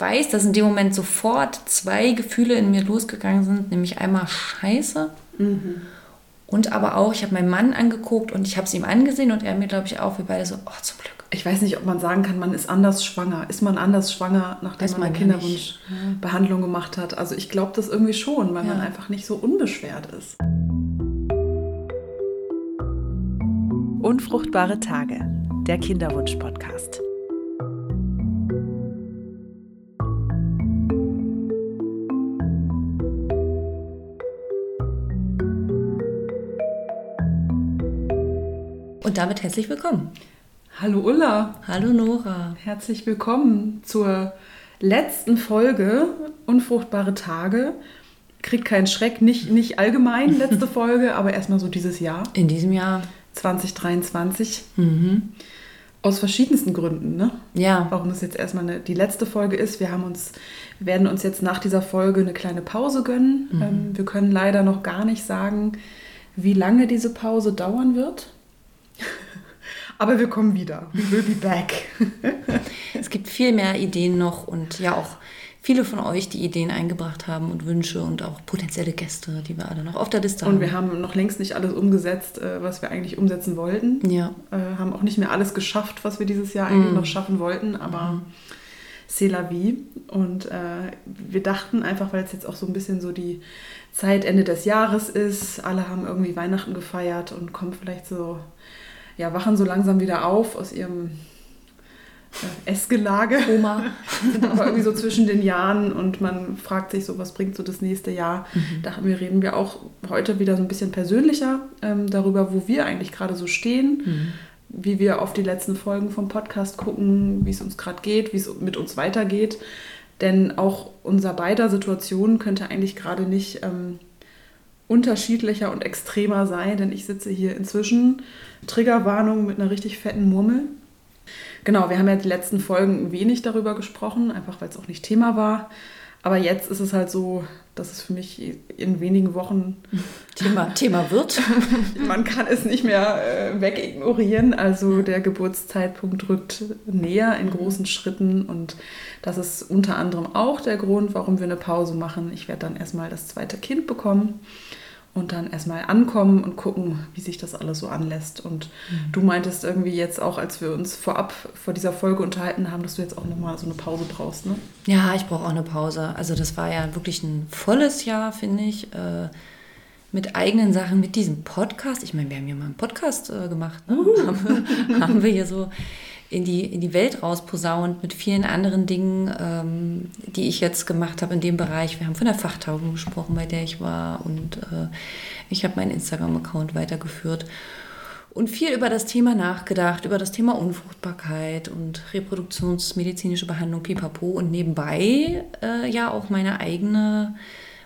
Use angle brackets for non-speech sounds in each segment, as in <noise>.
ich weiß, dass in dem Moment sofort zwei Gefühle in mir losgegangen sind, nämlich einmal Scheiße mhm. und aber auch, ich habe meinen Mann angeguckt und ich habe es ihm angesehen und er mir, glaube ich, auch, wir beide so, oh, zum Glück. Ich weiß nicht, ob man sagen kann, man ist anders schwanger. Ist man anders schwanger, nachdem weiß man eine Kinderwunschbehandlung gemacht hat? Also ich glaube das irgendwie schon, weil ja. man einfach nicht so unbeschwert ist. Unfruchtbare Tage, der Kinderwunsch-Podcast. Und damit herzlich willkommen. Hallo Ulla. Hallo Nora. Herzlich willkommen zur letzten Folge Unfruchtbare Tage. Kriegt keinen Schreck, nicht, nicht allgemein letzte <laughs> Folge, aber erstmal so dieses Jahr. In diesem Jahr. 2023. Mhm. Aus verschiedensten Gründen, ne? Ja. Warum es jetzt erstmal eine, die letzte Folge ist. Wir haben uns, werden uns jetzt nach dieser Folge eine kleine Pause gönnen. Mhm. Ähm, wir können leider noch gar nicht sagen, wie lange diese Pause dauern wird. Aber wir kommen wieder. We will be back. es gibt viel mehr Ideen noch und ja auch viele von euch, die Ideen eingebracht haben und Wünsche und auch potenzielle Gäste, die wir alle noch auf der Liste haben. Und wir haben noch längst nicht alles umgesetzt, äh, was wir eigentlich umsetzen wollten. Ja. Äh, haben auch nicht mehr alles geschafft, was wir dieses Jahr eigentlich mm. noch schaffen wollten, aber mm. c'est la vie. Und äh, wir dachten einfach, weil es jetzt auch so ein bisschen so die Zeit Ende des Jahres ist, alle haben irgendwie Weihnachten gefeiert und kommen vielleicht so ja, wachen so langsam wieder auf aus ihrem äh, Essgelage. Oma. <laughs> Sind aber irgendwie so zwischen den Jahren und man fragt sich so, was bringt so das nächste Jahr. Mhm. Da wir, reden wir auch heute wieder so ein bisschen persönlicher ähm, darüber, wo wir eigentlich gerade so stehen. Mhm. Wie wir auf die letzten Folgen vom Podcast gucken, wie es uns gerade geht, wie es mit uns weitergeht. Denn auch unser beider Situation könnte eigentlich gerade nicht ähm, unterschiedlicher und extremer sein, denn ich sitze hier inzwischen, Triggerwarnung mit einer richtig fetten Murmel. Genau, wir haben ja die letzten Folgen wenig darüber gesprochen, einfach weil es auch nicht Thema war. Aber jetzt ist es halt so, dass es für mich in wenigen Wochen Thema, <laughs> Thema wird. Man kann es nicht mehr äh, wegignorieren. Also der Geburtszeitpunkt rückt näher in großen Schritten und das ist unter anderem auch der Grund, warum wir eine Pause machen. Ich werde dann erstmal das zweite Kind bekommen und dann erstmal ankommen und gucken, wie sich das alles so anlässt. Und mhm. du meintest irgendwie jetzt auch, als wir uns vorab vor dieser Folge unterhalten haben, dass du jetzt auch nochmal so eine Pause brauchst, ne? Ja, ich brauche auch eine Pause. Also das war ja wirklich ein volles Jahr, finde ich. Äh, mit eigenen Sachen, mit diesem Podcast. Ich meine, wir haben ja mal einen Podcast äh, gemacht. Ne? Uh. haben, <laughs> haben wir hier so in die, in die Welt rausposaunt mit vielen anderen Dingen, ähm, die ich jetzt gemacht habe in dem Bereich. Wir haben von der Fachtaugung gesprochen, bei der ich war und äh, ich habe meinen Instagram-Account weitergeführt und viel über das Thema nachgedacht, über das Thema Unfruchtbarkeit und reproduktionsmedizinische Behandlung, pipapo und nebenbei äh, ja auch meine eigene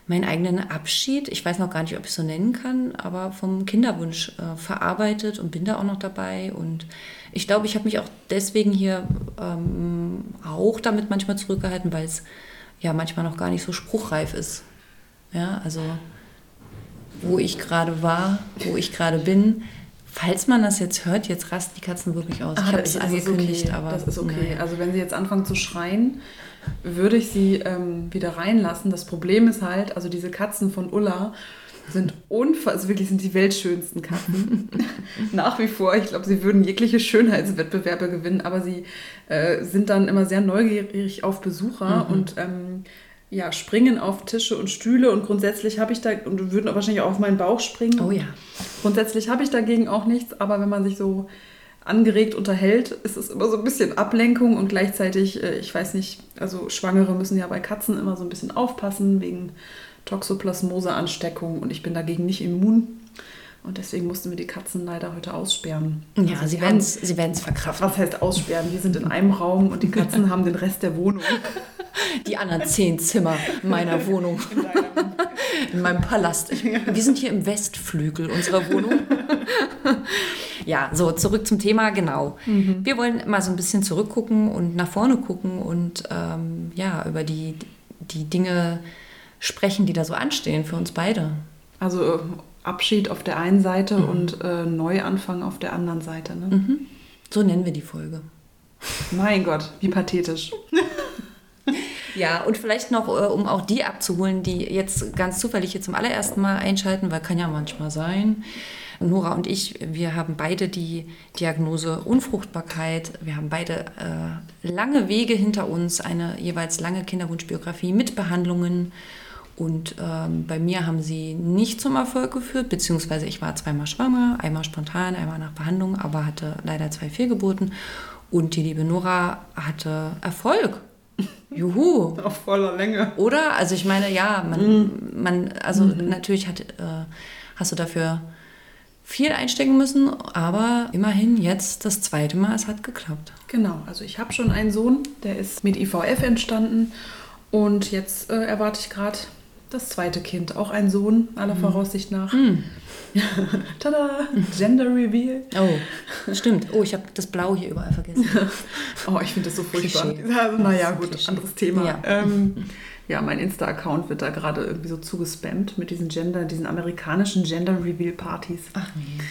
meinen eigenen Abschied, ich weiß noch gar nicht, ob ich es so nennen kann, aber vom Kinderwunsch äh, verarbeitet und bin da auch noch dabei. Und ich glaube, ich habe mich auch deswegen hier ähm, auch damit manchmal zurückgehalten, weil es ja manchmal noch gar nicht so spruchreif ist. Ja, also wo ich gerade war, wo ich gerade bin. Falls man das jetzt hört, jetzt rasten die Katzen wirklich aus. Ah, ich habe es angekündigt, okay. aber. Das ist okay. Naja. Also wenn sie jetzt anfangen zu schreien, würde ich sie ähm, wieder reinlassen. Das Problem ist halt, also diese Katzen von Ulla sind unfassbar, also wirklich sind die weltschönsten Katzen. <laughs> Nach wie vor, ich glaube, sie würden jegliche Schönheitswettbewerbe gewinnen, aber sie äh, sind dann immer sehr neugierig auf Besucher mhm. und ähm, ja, springen auf Tische und Stühle und grundsätzlich habe ich da, und würden wahrscheinlich auch auf meinen Bauch springen. Oh ja. Grundsätzlich habe ich dagegen auch nichts, aber wenn man sich so angeregt unterhält, ist es immer so ein bisschen Ablenkung und gleichzeitig, äh, ich weiß nicht, also Schwangere müssen ja bei Katzen immer so ein bisschen aufpassen wegen Toxoplasmose-Ansteckung und ich bin dagegen nicht immun. Und deswegen mussten wir die Katzen leider heute aussperren. Ja, also sie werden es sie verkraften. Was heißt aussperren? Wir sind in einem Raum und die Katzen haben den Rest der Wohnung. <laughs> Die anderen zehn Zimmer meiner Wohnung. <laughs> In, in meinem Palast. Ich, wir sind hier im Westflügel unserer Wohnung. <laughs> ja, so zurück zum Thema, genau. Mhm. Wir wollen mal so ein bisschen zurückgucken und nach vorne gucken und ähm, ja, über die, die Dinge sprechen, die da so anstehen für uns beide. Also äh, Abschied auf der einen Seite mhm. und äh, Neuanfang auf der anderen Seite. Ne? Mhm. So nennen wir die Folge. Mein Gott, wie pathetisch. <laughs> Ja, und vielleicht noch, äh, um auch die abzuholen, die jetzt ganz zufällig hier zum allerersten Mal einschalten, weil kann ja manchmal sein. Nora und ich, wir haben beide die Diagnose Unfruchtbarkeit. Wir haben beide äh, lange Wege hinter uns, eine jeweils lange Kinderwunschbiografie mit Behandlungen. Und ähm, bei mir haben sie nicht zum Erfolg geführt, beziehungsweise ich war zweimal schwanger, einmal spontan, einmal nach Behandlung, aber hatte leider zwei Fehlgeburten. Und die liebe Nora hatte Erfolg. <laughs> Juhu. Auf voller Länge. Oder? Also ich meine, ja, man, mhm. man also mhm. natürlich hat, äh, hast du dafür viel einstecken müssen, aber immerhin jetzt das zweite Mal, es hat geklappt. Genau, also ich habe schon einen Sohn, der ist mit IVF entstanden und jetzt äh, erwarte ich gerade das zweite Kind, auch ein Sohn, aller mhm. Voraussicht nach. Mhm. <laughs> Tada! Gender Reveal. Oh, stimmt. Oh, ich habe das Blau hier überall vergessen. <laughs> oh, ich finde das so furchtbar. Also, naja, gut, Klischee. anderes Thema. Ja, ähm, <laughs> ja mein Insta-Account wird da gerade irgendwie so zugespammt mit diesen Gender, diesen amerikanischen Gender Reveal Partys. Ach nee.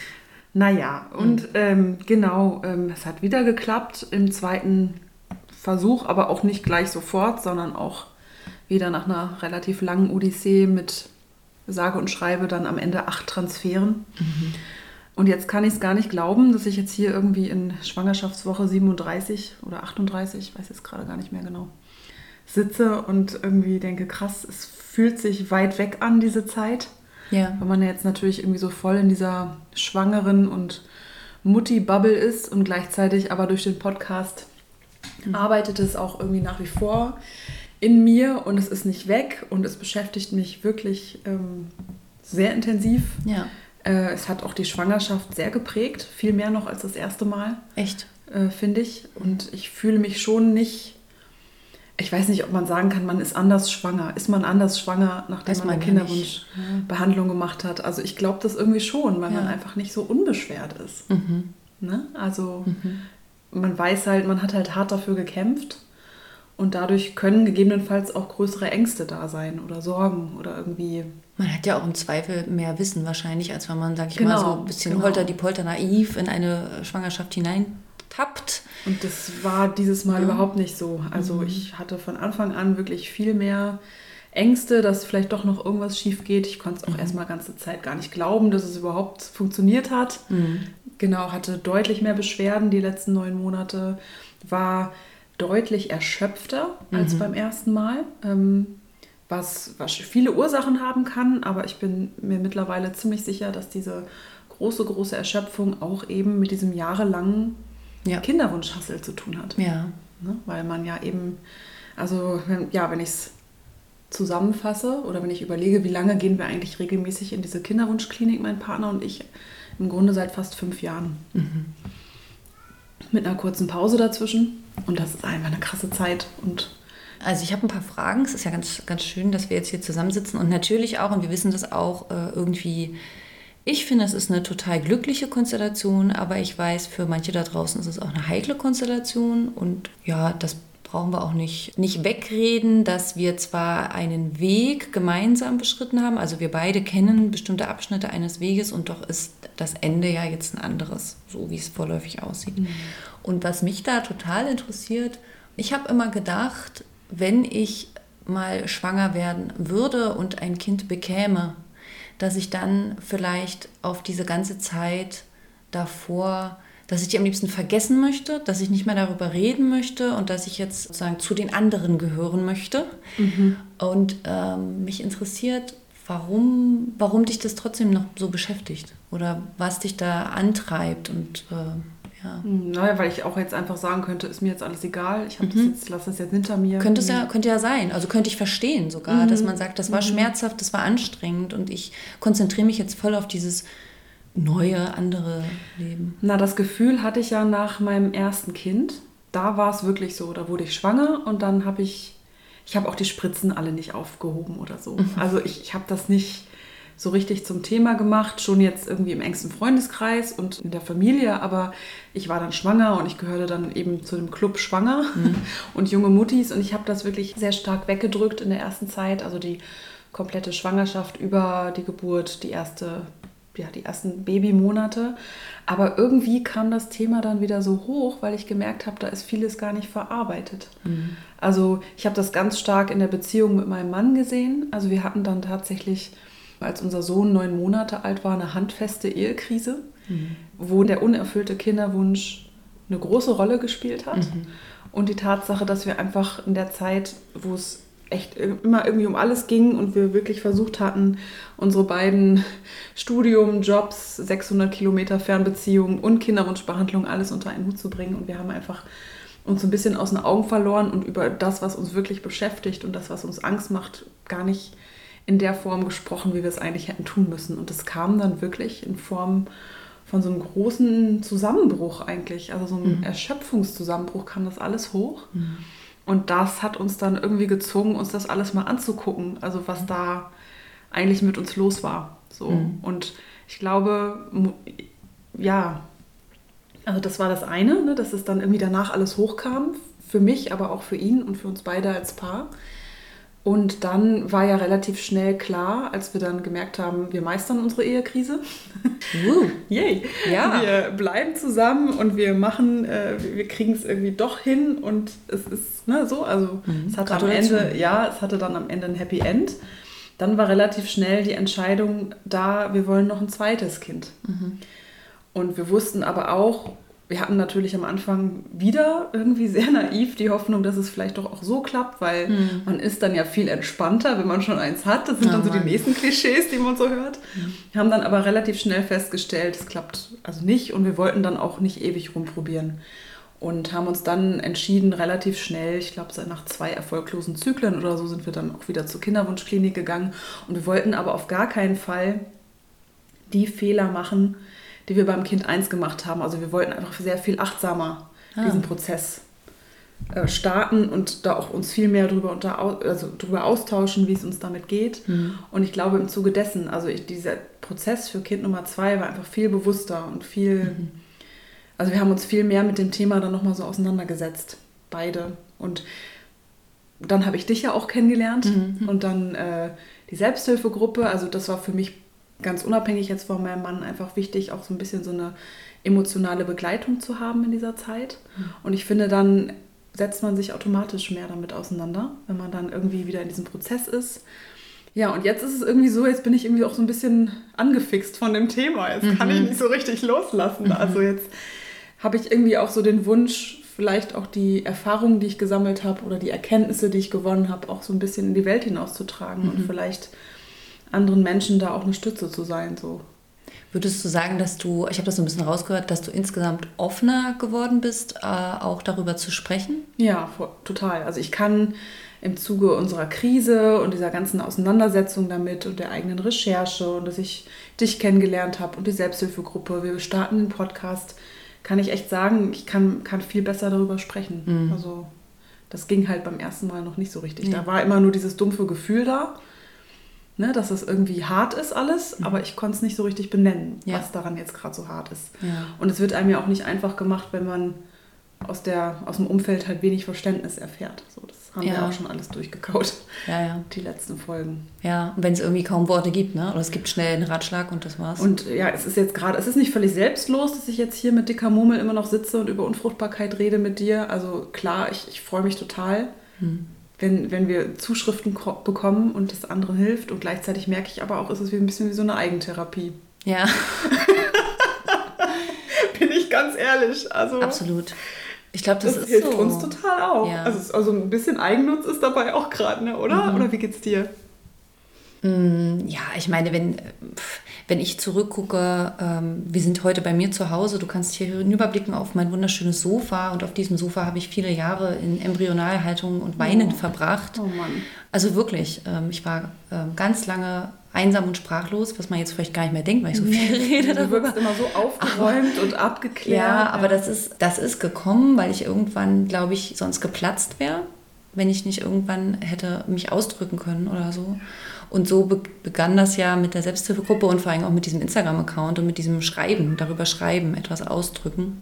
Naja, und mhm. ähm, genau, ähm, es hat wieder geklappt im zweiten Versuch, aber auch nicht gleich sofort, sondern auch wieder nach einer relativ langen Odyssee mit sage und schreibe dann am Ende acht Transferen. Mhm. Und jetzt kann ich es gar nicht glauben, dass ich jetzt hier irgendwie in Schwangerschaftswoche 37 oder 38, ich weiß jetzt gerade gar nicht mehr genau, sitze und irgendwie denke, krass, es fühlt sich weit weg an, diese Zeit. Ja. Weil man ja jetzt natürlich irgendwie so voll in dieser schwangeren und Mutti-Bubble ist und gleichzeitig aber durch den Podcast mhm. arbeitet es auch irgendwie nach wie vor in mir und es ist nicht weg und es beschäftigt mich wirklich ähm, sehr intensiv. Ja. Äh, es hat auch die Schwangerschaft sehr geprägt, viel mehr noch als das erste Mal. Echt? Äh, Finde ich. Und ich fühle mich schon nicht, ich weiß nicht, ob man sagen kann, man ist anders schwanger. Ist man anders schwanger, nachdem man, man eine Kinderwunschbehandlung gemacht hat? Also ich glaube das irgendwie schon, weil ja. man einfach nicht so unbeschwert ist. Mhm. Ne? Also mhm. man weiß halt, man hat halt hart dafür gekämpft und dadurch können gegebenenfalls auch größere Ängste da sein oder Sorgen oder irgendwie. Man hat ja auch im Zweifel mehr Wissen wahrscheinlich, als wenn man, sag ich genau, mal, so ein bisschen genau. holter die Polter naiv in eine Schwangerschaft hineintappt. Und das war dieses Mal ja. überhaupt nicht so. Also mhm. ich hatte von Anfang an wirklich viel mehr Ängste, dass vielleicht doch noch irgendwas schief geht. Ich konnte es auch mhm. erstmal ganze Zeit gar nicht glauben, dass es überhaupt funktioniert hat. Mhm. Genau, hatte deutlich mehr Beschwerden die letzten neun Monate, war deutlich erschöpfter mhm. als beim ersten Mal, ähm, was, was viele Ursachen haben kann, aber ich bin mir mittlerweile ziemlich sicher, dass diese große, große Erschöpfung auch eben mit diesem jahrelangen ja. Kinderwunschhassel zu tun hat. Ja. Ne? Weil man ja eben, also wenn, ja, wenn ich es zusammenfasse oder wenn ich überlege, wie lange gehen wir eigentlich regelmäßig in diese Kinderwunschklinik, mein Partner und ich, im Grunde seit fast fünf Jahren. Mhm. Mit einer kurzen Pause dazwischen. Und das ist einfach eine krasse Zeit. Und also ich habe ein paar Fragen. Es ist ja ganz, ganz schön, dass wir jetzt hier zusammensitzen. Und natürlich auch, und wir wissen das auch, äh, irgendwie, ich finde, es ist eine total glückliche Konstellation, aber ich weiß, für manche da draußen ist es auch eine heikle Konstellation. Und ja, das brauchen wir auch nicht, nicht wegreden, dass wir zwar einen Weg gemeinsam beschritten haben, also wir beide kennen bestimmte Abschnitte eines Weges und doch ist das Ende ja jetzt ein anderes, so wie es vorläufig aussieht. Mhm. Und was mich da total interessiert, ich habe immer gedacht, wenn ich mal schwanger werden würde und ein Kind bekäme, dass ich dann vielleicht auf diese ganze Zeit davor, dass ich die am liebsten vergessen möchte, dass ich nicht mehr darüber reden möchte und dass ich jetzt sozusagen zu den anderen gehören möchte. Mhm. Und ähm, mich interessiert, warum, warum dich das trotzdem noch so beschäftigt oder was dich da antreibt und äh, ja. Hm, naja, weil ich auch jetzt einfach sagen könnte, ist mir jetzt alles egal, ich mhm. das jetzt, lasse das jetzt hinter mir. Könnte es ja, könnte ja sein. Also könnte ich verstehen sogar, mhm. dass man sagt, das war mhm. schmerzhaft, das war anstrengend und ich konzentriere mich jetzt voll auf dieses neue, andere Leben. Na, das Gefühl hatte ich ja nach meinem ersten Kind. Da war es wirklich so, da wurde ich schwanger und dann habe ich, ich habe auch die Spritzen alle nicht aufgehoben oder so. Mhm. Also ich, ich habe das nicht so richtig zum Thema gemacht, schon jetzt irgendwie im engsten Freundeskreis und in der Familie, aber ich war dann schwanger und ich gehörte dann eben zu dem Club Schwanger mhm. <laughs> und junge Muttis und ich habe das wirklich sehr stark weggedrückt in der ersten Zeit, also die komplette Schwangerschaft über die Geburt, die erste ja, die ersten Babymonate. Aber irgendwie kam das Thema dann wieder so hoch, weil ich gemerkt habe, da ist vieles gar nicht verarbeitet. Mhm. Also ich habe das ganz stark in der Beziehung mit meinem Mann gesehen. Also wir hatten dann tatsächlich, als unser Sohn neun Monate alt war, eine handfeste Ehekrise, mhm. wo der unerfüllte Kinderwunsch eine große Rolle gespielt hat. Mhm. Und die Tatsache, dass wir einfach in der Zeit, wo es echt immer irgendwie um alles ging und wir wirklich versucht hatten, unsere beiden Studium, Jobs, 600 Kilometer Fernbeziehungen und Kinderwunschbehandlung alles unter einen Hut zu bringen. Und wir haben einfach uns ein bisschen aus den Augen verloren und über das, was uns wirklich beschäftigt und das, was uns Angst macht, gar nicht in der Form gesprochen, wie wir es eigentlich hätten tun müssen. Und es kam dann wirklich in Form von so einem großen Zusammenbruch eigentlich, also so einem mhm. Erschöpfungszusammenbruch kam das alles hoch. Mhm. Und das hat uns dann irgendwie gezwungen, uns das alles mal anzugucken, also was da eigentlich mit uns los war. So. Mhm. Und ich glaube, ja, also das war das eine, ne, dass es dann irgendwie danach alles hochkam, für mich, aber auch für ihn und für uns beide als Paar. Und dann war ja relativ schnell klar, als wir dann gemerkt haben, wir meistern unsere Ehekrise. Uh, <laughs> Yay! Ja. Wir bleiben zusammen und wir machen, äh, wir kriegen es irgendwie doch hin und es ist ne, so, also mhm. es hatte am Ende, ja, es hatte dann am Ende ein Happy End. Dann war relativ schnell die Entscheidung da, wir wollen noch ein zweites Kind. Mhm. Und wir wussten aber auch, wir hatten natürlich am Anfang wieder irgendwie sehr <laughs> naiv die Hoffnung, dass es vielleicht doch auch so klappt, weil mhm. man ist dann ja viel entspannter, wenn man schon eins hat. Das sind oh, dann so Mann. die nächsten Klischees, die man so hört. Wir haben dann aber relativ schnell festgestellt, es klappt also nicht und wir wollten dann auch nicht ewig rumprobieren und haben uns dann entschieden, relativ schnell, ich glaube, nach zwei erfolglosen Zyklen oder so, sind wir dann auch wieder zur Kinderwunschklinik gegangen. Und wir wollten aber auf gar keinen Fall die Fehler machen, die wir beim Kind 1 gemacht haben. Also wir wollten einfach sehr viel achtsamer ah. diesen Prozess äh, starten und da auch uns viel mehr darüber, unter, also darüber austauschen, wie es uns damit geht. Mhm. Und ich glaube im Zuge dessen, also ich, dieser Prozess für Kind Nummer 2 war einfach viel bewusster und viel, mhm. also wir haben uns viel mehr mit dem Thema dann nochmal so auseinandergesetzt, beide. Und dann habe ich dich ja auch kennengelernt mhm. und dann äh, die Selbsthilfegruppe, also das war für mich ganz unabhängig jetzt von meinem Mann einfach wichtig, auch so ein bisschen so eine emotionale Begleitung zu haben in dieser Zeit. Mhm. Und ich finde, dann setzt man sich automatisch mehr damit auseinander, wenn man dann irgendwie wieder in diesem Prozess ist. Ja, und jetzt ist es irgendwie so, jetzt bin ich irgendwie auch so ein bisschen angefixt von dem Thema. Jetzt mhm. kann ich mhm. nicht so richtig loslassen. Mhm. Also jetzt habe ich irgendwie auch so den Wunsch, vielleicht auch die Erfahrungen, die ich gesammelt habe oder die Erkenntnisse, die ich gewonnen habe, auch so ein bisschen in die Welt hinauszutragen mhm. und vielleicht anderen Menschen da auch eine Stütze zu sein. So. Würdest du sagen, dass du, ich habe das so ein bisschen rausgehört, dass du insgesamt offener geworden bist, äh, auch darüber zu sprechen? Ja, total. Also ich kann im Zuge unserer Krise und dieser ganzen Auseinandersetzung damit und der eigenen Recherche und dass ich dich kennengelernt habe und die Selbsthilfegruppe, wir starten den Podcast, kann ich echt sagen, ich kann, kann viel besser darüber sprechen. Mhm. Also das ging halt beim ersten Mal noch nicht so richtig. Ja. Da war immer nur dieses dumpfe Gefühl da ne, dass es irgendwie hart ist alles, mhm. aber ich konnte es nicht so richtig benennen, ja. was daran jetzt gerade so hart ist. Ja. Und es wird einem ja auch nicht einfach gemacht, wenn man aus, der, aus dem Umfeld halt wenig Verständnis erfährt. So, das haben ja. wir auch schon alles durchgekaut. Ja, ja. Die letzten Folgen. Ja, und wenn es irgendwie kaum Worte gibt, ne? Oder es gibt schnell einen Ratschlag und das war's. Und ja, es ist jetzt gerade, es ist nicht völlig selbstlos, dass ich jetzt hier mit dicker Mummel immer noch sitze und über Unfruchtbarkeit rede mit dir. Also klar, ich, ich freue mich total. Hm wenn, wenn wir Zuschriften bekommen und das anderen hilft. Und gleichzeitig merke ich aber auch, ist es wie ein bisschen wie so eine Eigentherapie. Ja. <laughs> Bin ich ganz ehrlich. Also, Absolut. Ich glaube, das, das ist hilft so. uns total auch. Ja. Also, also ein bisschen Eigennutz ist dabei auch gerade, ne? oder? Mhm. Oder wie geht's dir? Mm, ja, ich meine, wenn, wenn ich zurückgucke, ähm, wir sind heute bei mir zu Hause, du kannst hier hinüberblicken auf mein wunderschönes Sofa und auf diesem Sofa habe ich viele Jahre in Embryonalhaltung und Weinen oh. verbracht. Oh Mann. Also wirklich, ähm, ich war ähm, ganz lange einsam und sprachlos, was man jetzt vielleicht gar nicht mehr denkt, weil ich so viel <laughs> rede darüber. Du wirkst immer so aufgeräumt aber, und abgeklärt. Ja, aber Das, ist, das ist gekommen, weil ich irgendwann, glaube ich, sonst geplatzt wäre, wenn ich nicht irgendwann hätte mich ausdrücken können oder so. Und so be begann das ja mit der Selbsthilfegruppe und vor allem auch mit diesem Instagram-Account und mit diesem Schreiben, darüber schreiben, etwas ausdrücken.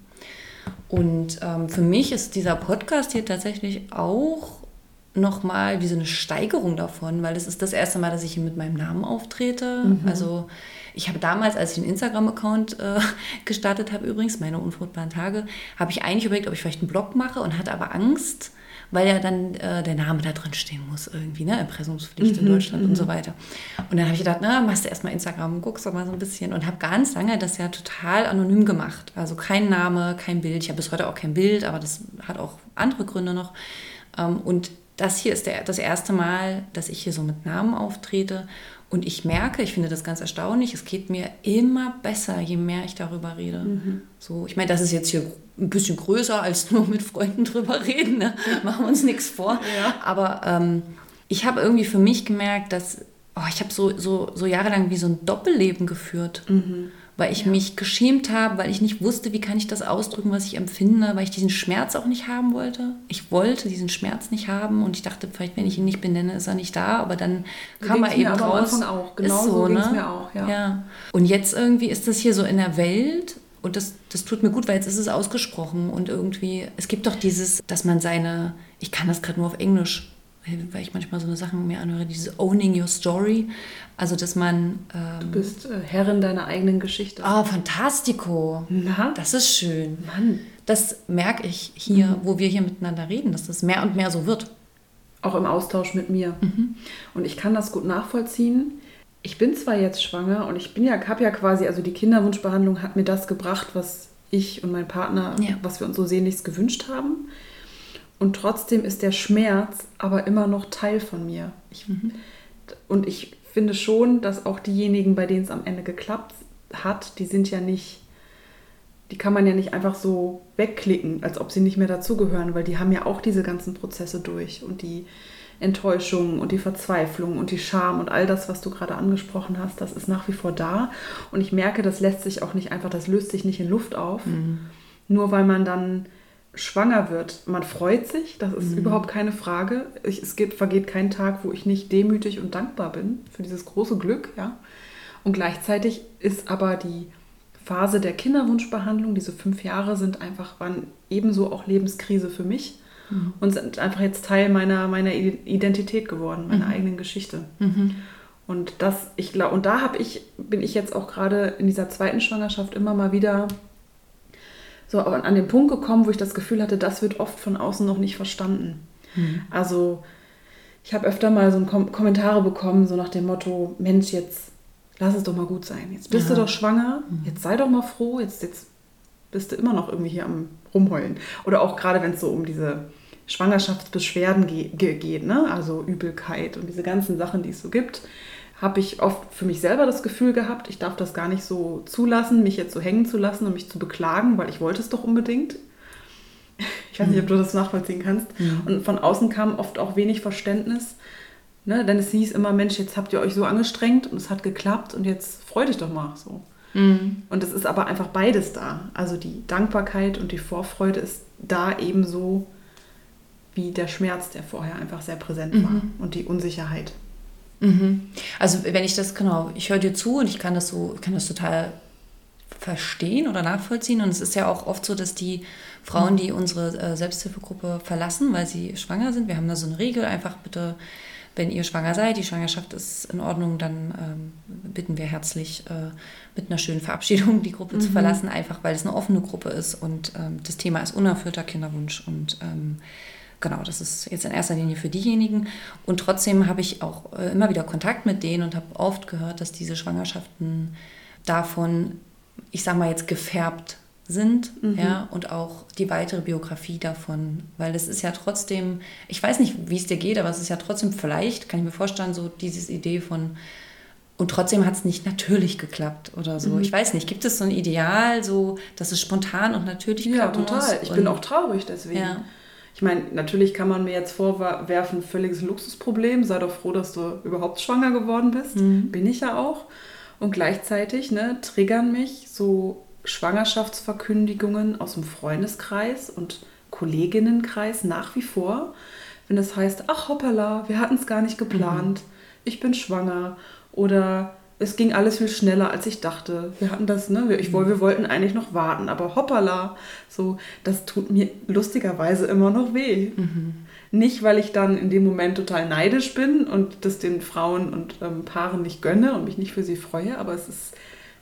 Und ähm, für mich ist dieser Podcast hier tatsächlich auch nochmal wie so eine Steigerung davon, weil es ist das erste Mal, dass ich hier mit meinem Namen auftrete. Mhm. Also ich habe damals, als ich einen Instagram-Account äh, <laughs> gestartet habe, übrigens, meine unfruchtbaren Tage, habe ich eigentlich überlegt, ob ich vielleicht einen Blog mache und hatte aber Angst, weil ja dann äh, der Name da drin stehen muss, irgendwie, ne? Impressumspflicht mhm, in Deutschland und so mhm. weiter. Und dann habe ich gedacht, na, machst du erstmal Instagram, guckst doch mal so ein bisschen und habe ganz lange das ja total anonym gemacht. Also kein Name, kein Bild. Ich habe bis heute auch kein Bild, aber das hat auch andere Gründe noch. Ähm, und das hier ist der, das erste Mal, dass ich hier so mit Namen auftrete. Und ich merke, ich finde das ganz erstaunlich, es geht mir immer besser, je mehr ich darüber rede. Mhm. So, ich meine, das ist jetzt hier ein bisschen größer als nur mit Freunden <laughs> drüber reden. Ne? Machen wir uns nichts vor. Ja. Aber ähm, ich habe irgendwie für mich gemerkt, dass oh, ich habe so, so, so jahrelang wie so ein Doppelleben geführt. Mhm weil ich ja. mich geschämt habe, weil ich nicht wusste, wie kann ich das ausdrücken, was ich empfinde, weil ich diesen Schmerz auch nicht haben wollte. Ich wollte diesen Schmerz nicht haben und ich dachte, vielleicht wenn ich ihn nicht benenne, ist er nicht da, aber dann kam er eben raus. Am Anfang auch. Genau ist so, so ne? mir auch, ja. ja. Und jetzt irgendwie ist das hier so in der Welt und das, das tut mir gut, weil jetzt ist es ausgesprochen und irgendwie, es gibt doch dieses, dass man seine, ich kann das gerade nur auf Englisch, weil ich manchmal so eine Sachen mir anhöre, dieses Owning Your Story. Also, dass man. Ähm, du bist äh, Herrin deiner eigenen Geschichte. Ah, oh, fantastico. Na? Das ist schön. Mann. Das merke ich hier, mhm. wo wir hier miteinander reden, dass das mehr und mehr so wird. Auch im Austausch mit mir. Mhm. Und ich kann das gut nachvollziehen. Ich bin zwar jetzt schwanger und ich bin ja, habe ja quasi, also die Kinderwunschbehandlung hat mir das gebracht, was ich und mein Partner, ja. was wir uns so sehnlichst gewünscht haben. Und trotzdem ist der Schmerz aber immer noch Teil von mir. Ich, mhm. Und ich finde schon, dass auch diejenigen, bei denen es am Ende geklappt hat, die sind ja nicht, die kann man ja nicht einfach so wegklicken, als ob sie nicht mehr dazugehören, weil die haben ja auch diese ganzen Prozesse durch und die Enttäuschung und die Verzweiflung und die Scham und all das, was du gerade angesprochen hast, das ist nach wie vor da. Und ich merke, das lässt sich auch nicht einfach, das löst sich nicht in Luft auf, mhm. nur weil man dann schwanger wird, man freut sich, das ist mhm. überhaupt keine Frage. Ich, es geht, vergeht kein Tag, wo ich nicht demütig und dankbar bin für dieses große Glück, ja. Und gleichzeitig ist aber die Phase der Kinderwunschbehandlung, diese fünf Jahre sind einfach, waren ebenso auch Lebenskrise für mich mhm. und sind einfach jetzt Teil meiner, meiner Identität geworden, meiner mhm. eigenen Geschichte. Mhm. Und das, ich glaube, und da habe ich, bin ich jetzt auch gerade in dieser zweiten Schwangerschaft immer mal wieder so an den Punkt gekommen, wo ich das Gefühl hatte, das wird oft von außen noch nicht verstanden. Mhm. Also ich habe öfter mal so Kom Kommentare bekommen, so nach dem Motto, Mensch, jetzt lass es doch mal gut sein. Jetzt bist ja. du doch schwanger, mhm. jetzt sei doch mal froh, jetzt, jetzt bist du immer noch irgendwie hier am Rumheulen. Oder auch gerade, wenn es so um diese Schwangerschaftsbeschwerden ge geht, ne? also Übelkeit und diese ganzen Sachen, die es so gibt habe ich oft für mich selber das Gefühl gehabt, ich darf das gar nicht so zulassen, mich jetzt so hängen zu lassen und mich zu beklagen, weil ich wollte es doch unbedingt. Ich weiß nicht, ob du das nachvollziehen kannst. Mhm. Und von außen kam oft auch wenig Verständnis. Ne? Denn es hieß immer, Mensch, jetzt habt ihr euch so angestrengt und es hat geklappt und jetzt freu dich doch mal so. Mhm. Und es ist aber einfach beides da. Also die Dankbarkeit und die Vorfreude ist da ebenso wie der Schmerz, der vorher einfach sehr präsent war mhm. und die Unsicherheit. Mhm. Also wenn ich das, genau, ich höre dir zu und ich kann das so, kann das total verstehen oder nachvollziehen. Und es ist ja auch oft so, dass die Frauen, die unsere äh, Selbsthilfegruppe verlassen, weil sie schwanger sind, wir haben da so eine Regel, einfach bitte, wenn ihr schwanger seid, die Schwangerschaft ist in Ordnung, dann ähm, bitten wir herzlich äh, mit einer schönen Verabschiedung die Gruppe mhm. zu verlassen, einfach weil es eine offene Gruppe ist und ähm, das Thema ist unerfüllter Kinderwunsch und ähm, genau, das ist jetzt in erster Linie für diejenigen. Und trotzdem habe ich auch äh, immer wieder Kontakt mit denen und habe oft gehört, dass diese Schwangerschaften davon, ich sage mal jetzt, gefärbt sind, mhm. ja, und auch die weitere Biografie davon, weil es ist ja trotzdem, ich weiß nicht, wie es dir geht, aber es ist ja trotzdem vielleicht, kann ich mir vorstellen, so diese Idee von, und trotzdem hat es nicht natürlich geklappt oder so. Mhm. Ich weiß nicht, gibt es so ein Ideal, so, dass es spontan und natürlich klappt? Ja, total. Ich bin auch traurig deswegen. Ja. Ich meine, natürlich kann man mir jetzt vorwerfen, völliges Luxusproblem. Sei doch froh, dass du überhaupt schwanger geworden bist. Mhm. Bin ich ja auch. Und gleichzeitig ne, triggern mich so Schwangerschaftsverkündigungen aus dem Freundeskreis und Kolleginnenkreis nach wie vor, wenn es heißt, ach hoppala, wir hatten es gar nicht geplant, mhm. ich bin schwanger oder es ging alles viel schneller, als ich dachte. Wir hatten das, ne? Ich, wir wollten eigentlich noch warten, aber hoppala, so, das tut mir lustigerweise immer noch weh. Mhm. Nicht, weil ich dann in dem Moment total neidisch bin und das den Frauen und ähm, Paaren nicht gönne und mich nicht für sie freue, aber es ist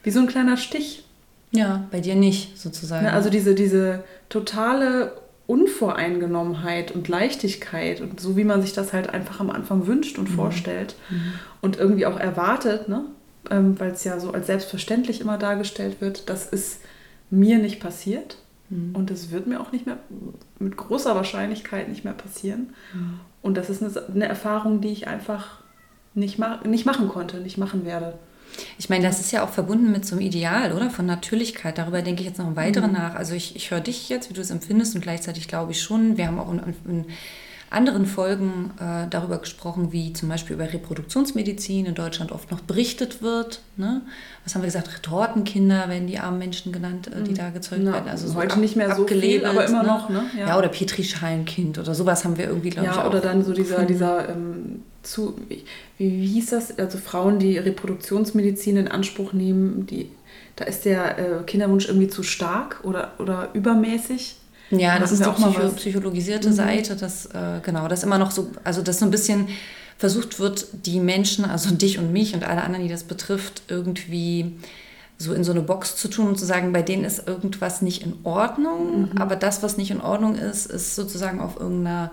wie so ein kleiner Stich. Ja, bei dir nicht sozusagen. Ne, also diese, diese totale Unvoreingenommenheit und Leichtigkeit und so wie man sich das halt einfach am Anfang wünscht und mhm. vorstellt mhm. und irgendwie auch erwartet, ne? Ähm, weil es ja so als selbstverständlich immer dargestellt wird, das ist mir nicht passiert mhm. und es wird mir auch nicht mehr mit großer Wahrscheinlichkeit nicht mehr passieren. Mhm. Und das ist eine, eine, Erfahrung, die ich einfach nicht, ma nicht machen konnte, nicht machen werde. Ich meine, das ist ja auch verbunden mit so einem Ideal, oder? Von Natürlichkeit. Darüber denke ich jetzt noch ein weiteres mhm. nach. Also ich, ich höre dich jetzt, wie du es empfindest und gleichzeitig glaube ich schon, wir haben auch in, in anderen Folgen äh, darüber gesprochen, wie zum Beispiel über Reproduktionsmedizin in Deutschland oft noch berichtet wird. Ne? Was haben wir gesagt? Retortenkinder werden die armen Menschen genannt, äh, die mhm. da gezeugt Na, werden. Also so heute ab, nicht mehr so viel, aber immer ne? noch. Ne? Ja. ja, oder Petrischalenkind oder sowas haben wir irgendwie, glaube ja, ich, auch. Oder dann so dieser, dieser ähm, zu, wie, wie hieß das? Also Frauen, die Reproduktionsmedizin in Anspruch nehmen, die, da ist der äh, Kinderwunsch irgendwie zu stark oder, oder übermäßig. Ja, das ist die Psycho psychologisierte mhm. Seite, das äh, genau, das immer noch so, also das so ein bisschen versucht wird, die Menschen, also dich und mich und alle anderen, die das betrifft, irgendwie so in so eine Box zu tun und zu sagen, bei denen ist irgendwas nicht in Ordnung, mhm. aber das, was nicht in Ordnung ist, ist sozusagen auf irgendeiner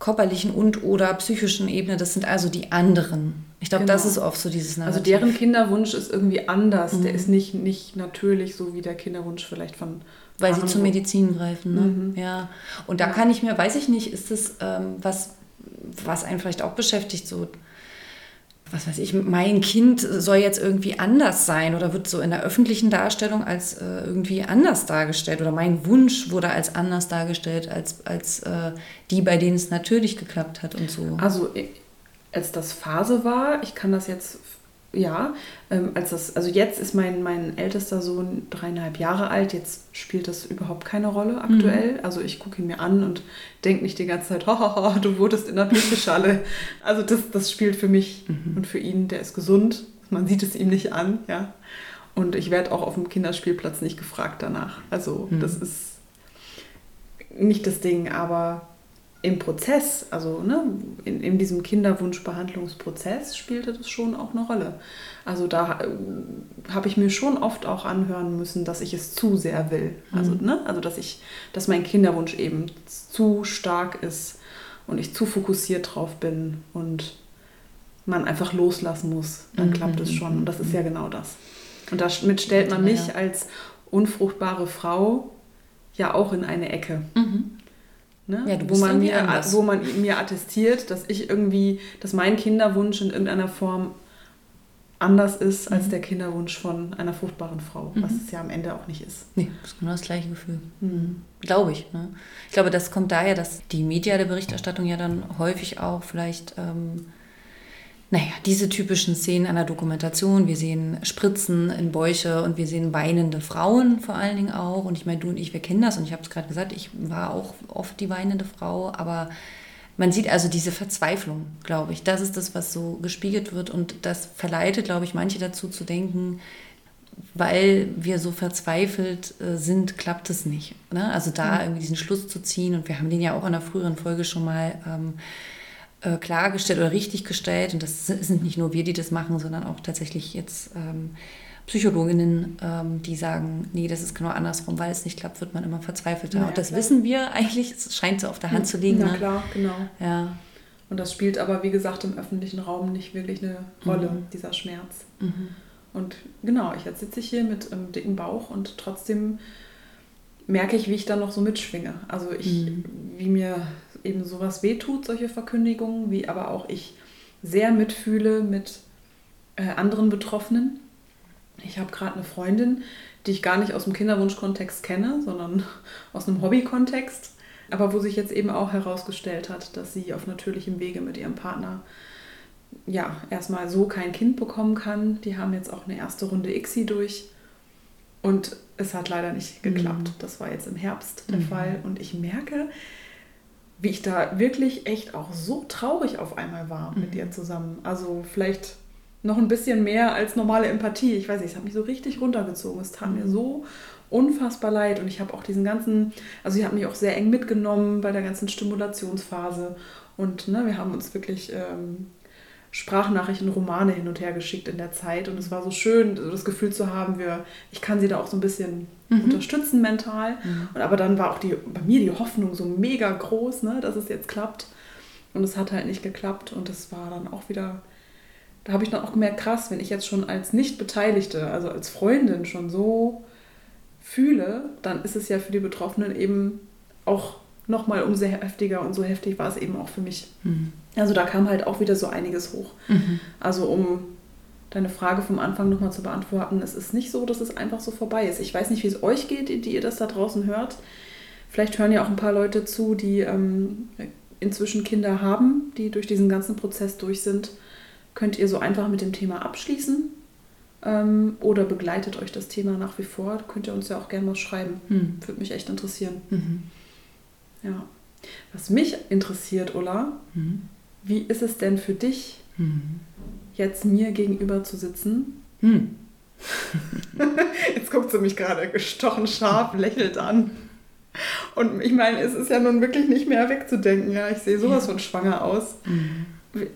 körperlichen und oder psychischen Ebene, das sind also die anderen. Ich glaube, genau. das ist oft so dieses Narrativ. Also deren Kinderwunsch ist irgendwie anders. Mhm. Der ist nicht, nicht natürlich so wie der Kinderwunsch vielleicht von. Weil sie zur Medizin greifen, ne? Mhm. Ja. Und da kann ich mir, weiß ich nicht, ist das ähm, was, was einen vielleicht auch beschäftigt, so was weiß ich, mein Kind soll jetzt irgendwie anders sein oder wird so in der öffentlichen Darstellung als äh, irgendwie anders dargestellt oder mein Wunsch wurde als anders dargestellt als, als äh, die, bei denen es natürlich geklappt hat und so. Also als das Phase war, ich kann das jetzt ja, ähm, als das, also jetzt ist mein, mein ältester Sohn dreieinhalb Jahre alt, jetzt spielt das überhaupt keine Rolle aktuell. Mhm. Also ich gucke ihn mir an und denke nicht die ganze Zeit, <laughs> hahaha, du wurdest in der Petrischale. also das, das spielt für mich mhm. und für ihn, der ist gesund, man sieht es ihm nicht an, ja. Und ich werde auch auf dem Kinderspielplatz nicht gefragt danach. Also mhm. das ist nicht das Ding, aber im Prozess, also ne, in, in diesem Kinderwunschbehandlungsprozess spielte das schon auch eine Rolle. Also da äh, habe ich mir schon oft auch anhören müssen, dass ich es zu sehr will. Also, mhm. ne, also dass ich, dass mein Kinderwunsch eben zu stark ist und ich zu fokussiert drauf bin und man einfach loslassen muss, dann mhm. klappt es schon. Und das ist ja genau das. Und damit stellt man mich als unfruchtbare Frau ja auch in eine Ecke. Mhm. Ne? Ja, wo, man mir, wo man mir attestiert, dass ich irgendwie, dass mein Kinderwunsch in irgendeiner Form anders ist als mhm. der Kinderwunsch von einer fruchtbaren Frau, mhm. was es ja am Ende auch nicht ist. Nee, das ist genau das gleiche Gefühl. Mhm. Glaube ich. Ne? Ich glaube, das kommt daher, dass die mediale Berichterstattung ja dann häufig auch vielleicht ähm, naja, diese typischen Szenen einer Dokumentation. Wir sehen Spritzen in Bäuche und wir sehen weinende Frauen vor allen Dingen auch. Und ich meine, du und ich, wir kennen das und ich habe es gerade gesagt, ich war auch oft die weinende Frau, aber man sieht also diese Verzweiflung, glaube ich. Das ist das, was so gespiegelt wird und das verleitet, glaube ich, manche dazu zu denken, weil wir so verzweifelt äh, sind, klappt es nicht. Ne? Also da mhm. irgendwie diesen Schluss zu ziehen und wir haben den ja auch in einer früheren Folge schon mal ähm, äh, klargestellt oder richtig gestellt. Und das sind nicht nur wir, die das machen, sondern auch tatsächlich jetzt ähm, Psychologinnen, ähm, die sagen, nee, das ist genau andersrum, weil es nicht klappt, wird man immer verzweifelter. Ja, und das klar. wissen wir eigentlich, es scheint so auf der Hand zu liegen. Na ne? klar, genau. Ja. Und das spielt aber, wie gesagt, im öffentlichen Raum nicht wirklich eine Rolle, mhm. dieser Schmerz. Mhm. Und genau, jetzt sitze ich hier mit einem dicken Bauch und trotzdem merke ich, wie ich da noch so mitschwinge. Also ich, mhm. wie mir eben sowas wehtut, solche Verkündigungen, wie aber auch ich sehr mitfühle mit äh, anderen Betroffenen. Ich habe gerade eine Freundin, die ich gar nicht aus dem Kinderwunschkontext kenne, sondern <laughs> aus einem Hobbykontext, aber wo sich jetzt eben auch herausgestellt hat, dass sie auf natürlichem Wege mit ihrem Partner ja erstmal so kein Kind bekommen kann. Die haben jetzt auch eine erste Runde ICSI durch und es hat leider nicht geklappt. Mhm. Das war jetzt im Herbst der mhm. Fall und ich merke, wie ich da wirklich echt auch so traurig auf einmal war mhm. mit ihr zusammen. Also vielleicht noch ein bisschen mehr als normale Empathie. Ich weiß nicht, es hat mich so richtig runtergezogen. Es tat mir Mhm. so unfassbar leid und ich habe auch diesen ganzen, also ich habe mich auch sehr eng mitgenommen bei der ganzen Stimulationsphase und ne, wir haben uns wirklich ähm, Sprachnachrichten, Romane hin und her geschickt in der Zeit und es war so schön, das Gefühl zu haben, wir, ich kann sie da auch so ein bisschen Mhm. unterstützen mental. Und aber dann war auch die, bei mir die Hoffnung so mega groß, ne, dass es jetzt klappt. Und es hat halt nicht geklappt und das war dann auch wieder, da habe ich dann auch gemerkt, krass, wenn ich jetzt schon als Nicht-Beteiligte, also als Freundin schon so fühle, dann ist es ja für die Betroffenen eben auch nochmal umso heftiger und so heftig war es eben auch für mich. Mhm. Also da kam halt auch wieder so einiges hoch. Mhm. Also um deine Frage vom Anfang nochmal zu beantworten, es ist nicht so, dass es einfach so vorbei ist. Ich weiß nicht, wie es euch geht, die ihr das da draußen hört. Vielleicht hören ja auch ein paar Leute zu, die ähm, inzwischen Kinder haben, die durch diesen ganzen Prozess durch sind. Könnt ihr so einfach mit dem Thema abschließen? Ähm, oder begleitet euch das Thema nach wie vor? Könnt ihr uns ja auch gerne mal schreiben. Mhm. Würde mich echt interessieren. Mhm. Ja. Was mich interessiert, Ulla, Mhm. Wie ist es denn für dich, Mhm. jetzt mir gegenüber zu sitzen Mhm. <laughs> Jetzt guckt sie mich gerade gestochen scharf, lächelt an. Und ich meine, es ist ja nun wirklich nicht mehr wegzudenken. Ja, ich sehe sowas von schwanger aus. Mhm.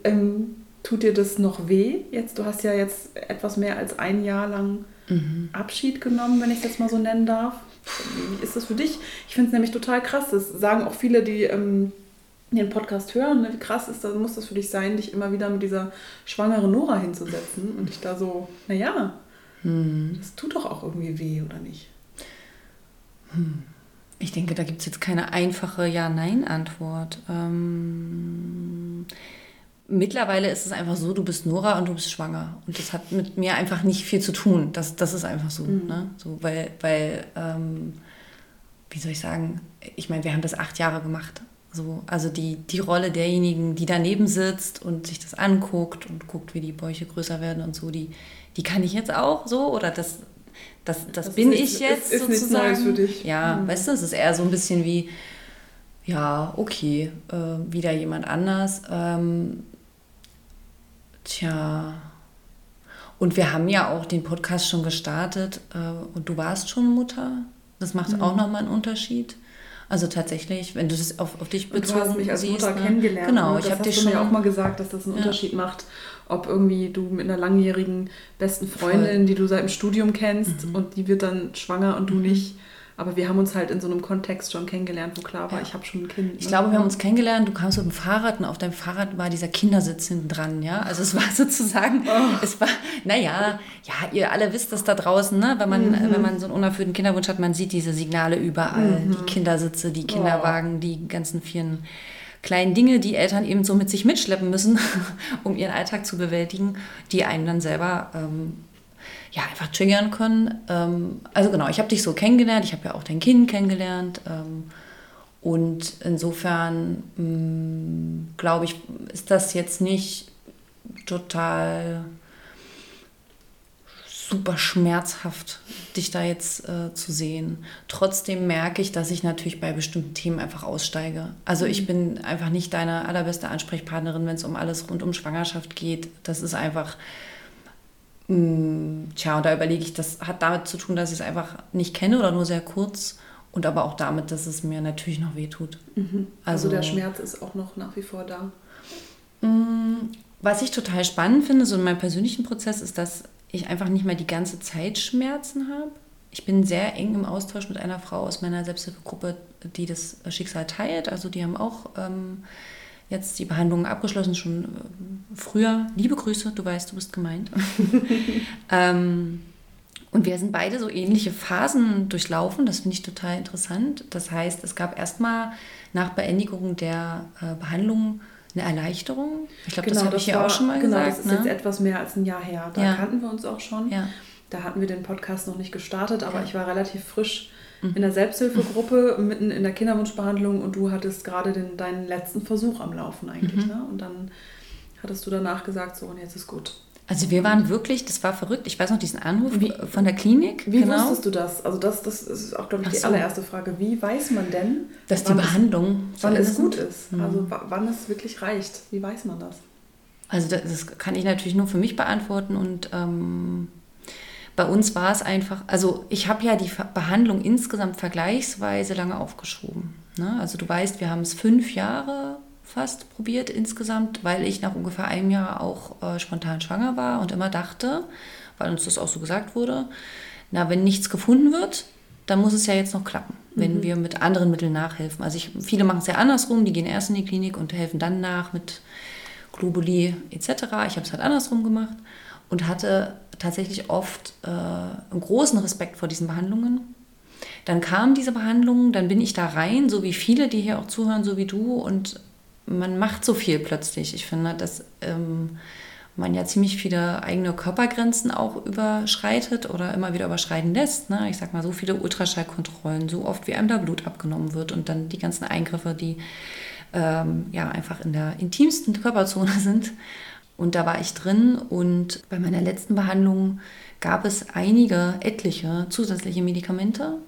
Ähm, tut dir das noch weh? Jetzt, du hast ja jetzt etwas mehr als ein Jahr lang Mhm. Abschied genommen, wenn ich es jetzt mal so nennen darf. Wie ist das für dich? Ich finde es nämlich total krass. Das sagen auch viele, die ähm, den Podcast hören. Ne? Wie krass ist das, muss das für dich sein, dich immer wieder mit dieser schwangeren Nora hinzusetzen und dich da so, naja, Mhm. das tut doch auch irgendwie weh, oder nicht? Ich denke, da gibt es jetzt keine einfache Ja-Nein-Antwort. Ähm, mittlerweile ist es einfach so, du bist Nora und du bist schwanger. Und das hat mit mir einfach nicht viel zu tun. Das, das ist einfach so. Mhm. Ne? so weil, weil ähm, wie soll ich sagen, ich meine, wir haben das acht Jahre gemacht. So, also die, die Rolle derjenigen, die daneben sitzt und sich das anguckt und guckt, wie die Bäuche größer werden und so, die, die kann ich jetzt auch so oder das, das, das, Das bin ist- ich jetzt ist- ist nichts sozusagen. Neues für dich. Ja, Mhm. weißt du, es ist eher so ein bisschen wie, ja, okay, äh, wieder jemand anders. Ähm, tja. Und wir haben ja auch den Podcast schon gestartet äh, und du warst schon Mutter. Das macht Mhm. auch nochmal einen Unterschied. Also tatsächlich, wenn du das auf, auf dich Und bezogen du hast mich als siehst, Mutter ne? kennengelernt. Genau, ne? ich habe dir schon mir auch mal gesagt, dass das einen Ja. Unterschied macht, ob irgendwie du mit einer langjährigen besten Freundin, Voll. Mhm. die du seit dem Studium kennst und die wird dann schwanger und du nicht. Aber wir haben uns halt in so einem Kontext schon kennengelernt, wo klar war, Ja. ich habe schon ein Kind. Ich ne? glaube, wir haben uns kennengelernt, du kamst mit dem Fahrrad und auf deinem Fahrrad war dieser Kindersitz hinten dran, ja. Also es war <laughs> sozusagen, Oh. es war, naja, ja, ihr alle wisst das da draußen, ne? Wenn man, Mhm. wenn man so einen unerfüllten Kinderwunsch hat, man sieht diese Signale überall, die Kindersitze, die Kinderwagen, die ganzen vielen kleinen Dinge, die Eltern eben so mit sich mitschleppen müssen, <laughs> um ihren Alltag zu bewältigen, die einen dann selber ähm, ja, einfach triggern können. Ähm, also genau, ich habe dich so kennengelernt, ich habe ja auch dein Kind kennengelernt. Ähm, und insofern mh, glaube ich, ist das jetzt nicht total super schmerzhaft, dich da jetzt äh, zu sehen. Trotzdem merke ich, dass ich natürlich bei bestimmten Themen einfach aussteige. Also ich bin einfach nicht deine allerbeste Ansprechpartnerin, wenn es um alles rund um Schwangerschaft geht. Das ist einfach, tja, und da überlege ich, das hat damit zu tun, dass ich es einfach nicht kenne oder nur sehr kurz. Und aber auch damit, dass es mir natürlich noch wehtut. Mhm. Also, Also- der Schmerz ist auch noch nach wie vor da. Mm, Was ich total spannend finde, so in meinem persönlichen Prozess, ist, dass ich einfach nicht mehr die ganze Zeit Schmerzen habe. Ich bin sehr eng im Austausch mit einer Frau aus meiner Selbsthilfegruppe, die das Schicksal teilt. Also die haben auch ähm, jetzt die Behandlung abgeschlossen, schon ähm, früher. Liebe Grüße, du weißt, du bist gemeint. <laughs> ähm, und wir sind beide so ähnliche Phasen durchlaufen. Das finde ich total interessant. Das heißt, es gab erstmal nach Beendigung der äh, Behandlung eine Erleichterung. Ich glaube, das habe ich ja auch schon mal genau, gesagt. das ist ne? jetzt etwas mehr als ein Jahr her. Da Ja. kannten wir uns auch schon. Ja. Da hatten wir den Podcast noch nicht gestartet, aber Ja. Ich war relativ frisch in der Selbsthilfegruppe, mitten in der Kinderwunschbehandlung und du hattest gerade den, deinen letzten Versuch am Laufen eigentlich. Mhm. Ne? Und dann hattest du danach gesagt, so und jetzt ist gut. Also wir waren wirklich, das war verrückt. Ich weiß noch diesen Anruf Wie- von der Klinik. Wie genau, wusstest du das? Also das, das ist auch, glaube ich, die so. allererste Frage. Wie weiß man denn, dass die Behandlung es, wann es gut ist? Mhm. Also wa- wann es wirklich reicht? Wie weiß man das? Also das, das kann ich natürlich nur für mich beantworten und ähm, bei uns war es einfach, also ich habe ja die Behandlung insgesamt vergleichsweise lange aufgeschoben. Ne? Also du weißt, wir haben es fünf Jahre fast probiert insgesamt, weil ich nach ungefähr einem Jahr auch äh, spontan schwanger war und immer dachte, weil uns das auch so gesagt wurde, na, wenn nichts gefunden wird, dann muss es ja jetzt noch klappen, wenn mhm. wir mit anderen Mitteln nachhelfen. Also ich, viele machen es ja andersrum, die gehen erst in die Klinik und helfen dann nach mit Globuli etc. Ich habe es halt andersrum gemacht und hatte tatsächlich oft äh, einen großen Respekt vor diesen Behandlungen. Dann kam diese Behandlung, dann bin ich da rein, so wie viele, die hier auch zuhören, so wie du, und man macht so viel plötzlich. Ich finde, dass ähm, man ja ziemlich viele eigene Körpergrenzen auch überschreitet oder immer wieder überschreiten lässt. Ne? Ich sag mal, so viele Ultraschallkontrollen, so oft wie einem da Blut abgenommen wird und dann die ganzen Eingriffe, die ähm, ja einfach in der intimsten Körperzone <laughs> sind. Und da war ich drin und bei meiner letzten Behandlung gab es einige, etliche zusätzliche Medikamente,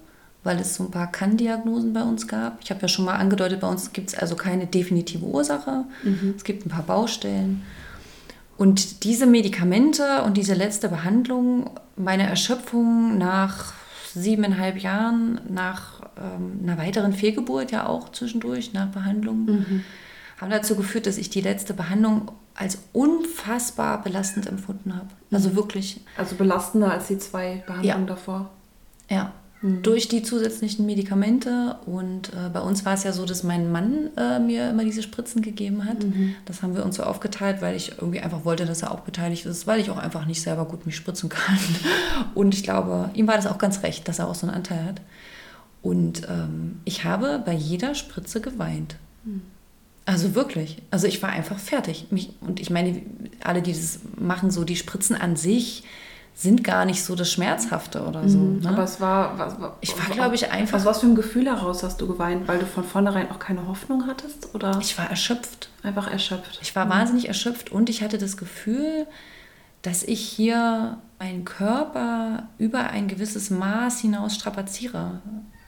weil es so ein paar Kann-Diagnosen bei uns gab. Ich habe ja schon mal angedeutet, bei uns gibt es also keine definitive Ursache. Mhm. Es gibt ein paar Baustellen. Und diese Medikamente und diese letzte Behandlung, meine Erschöpfung nach siebeneinhalb Jahren, nach ähm, einer weiteren Fehlgeburt ja auch zwischendurch, nach Behandlung, mhm. haben dazu geführt, dass ich die letzte Behandlung als unfassbar belastend empfunden habe. Also mhm. wirklich. Also belastender als die zwei Behandlungen ja. davor. Ja, mhm. durch die zusätzlichen Medikamente. Und äh, bei uns war es ja so, dass mein Mann äh, mir immer diese Spritzen gegeben hat. Mhm. Das haben wir uns so aufgeteilt, weil ich irgendwie einfach wollte, dass er auch beteiligt ist, weil ich auch einfach nicht selber gut mich spritzen kann. <laughs> Und ich glaube, ihm war das auch ganz recht, dass er auch so einen Anteil hat. Und ähm, ich habe bei jeder Spritze geweint. Mhm. Also wirklich. Also ich war einfach fertig. Mich, und ich meine, alle, die das machen, so die Spritzen an sich sind gar nicht so das Schmerzhafte oder so. Mhm, ne? Aber es war, was, ich war, glaube ich, einfach. Also was für ein Gefühl heraus hast du geweint, weil du von vornherein auch keine Hoffnung hattest, oder? Ich war erschöpft. Einfach erschöpft. Ich war mhm. wahnsinnig erschöpft und ich hatte das Gefühl, dass ich hier meinen Körper über ein gewisses Maß hinaus strapaziere.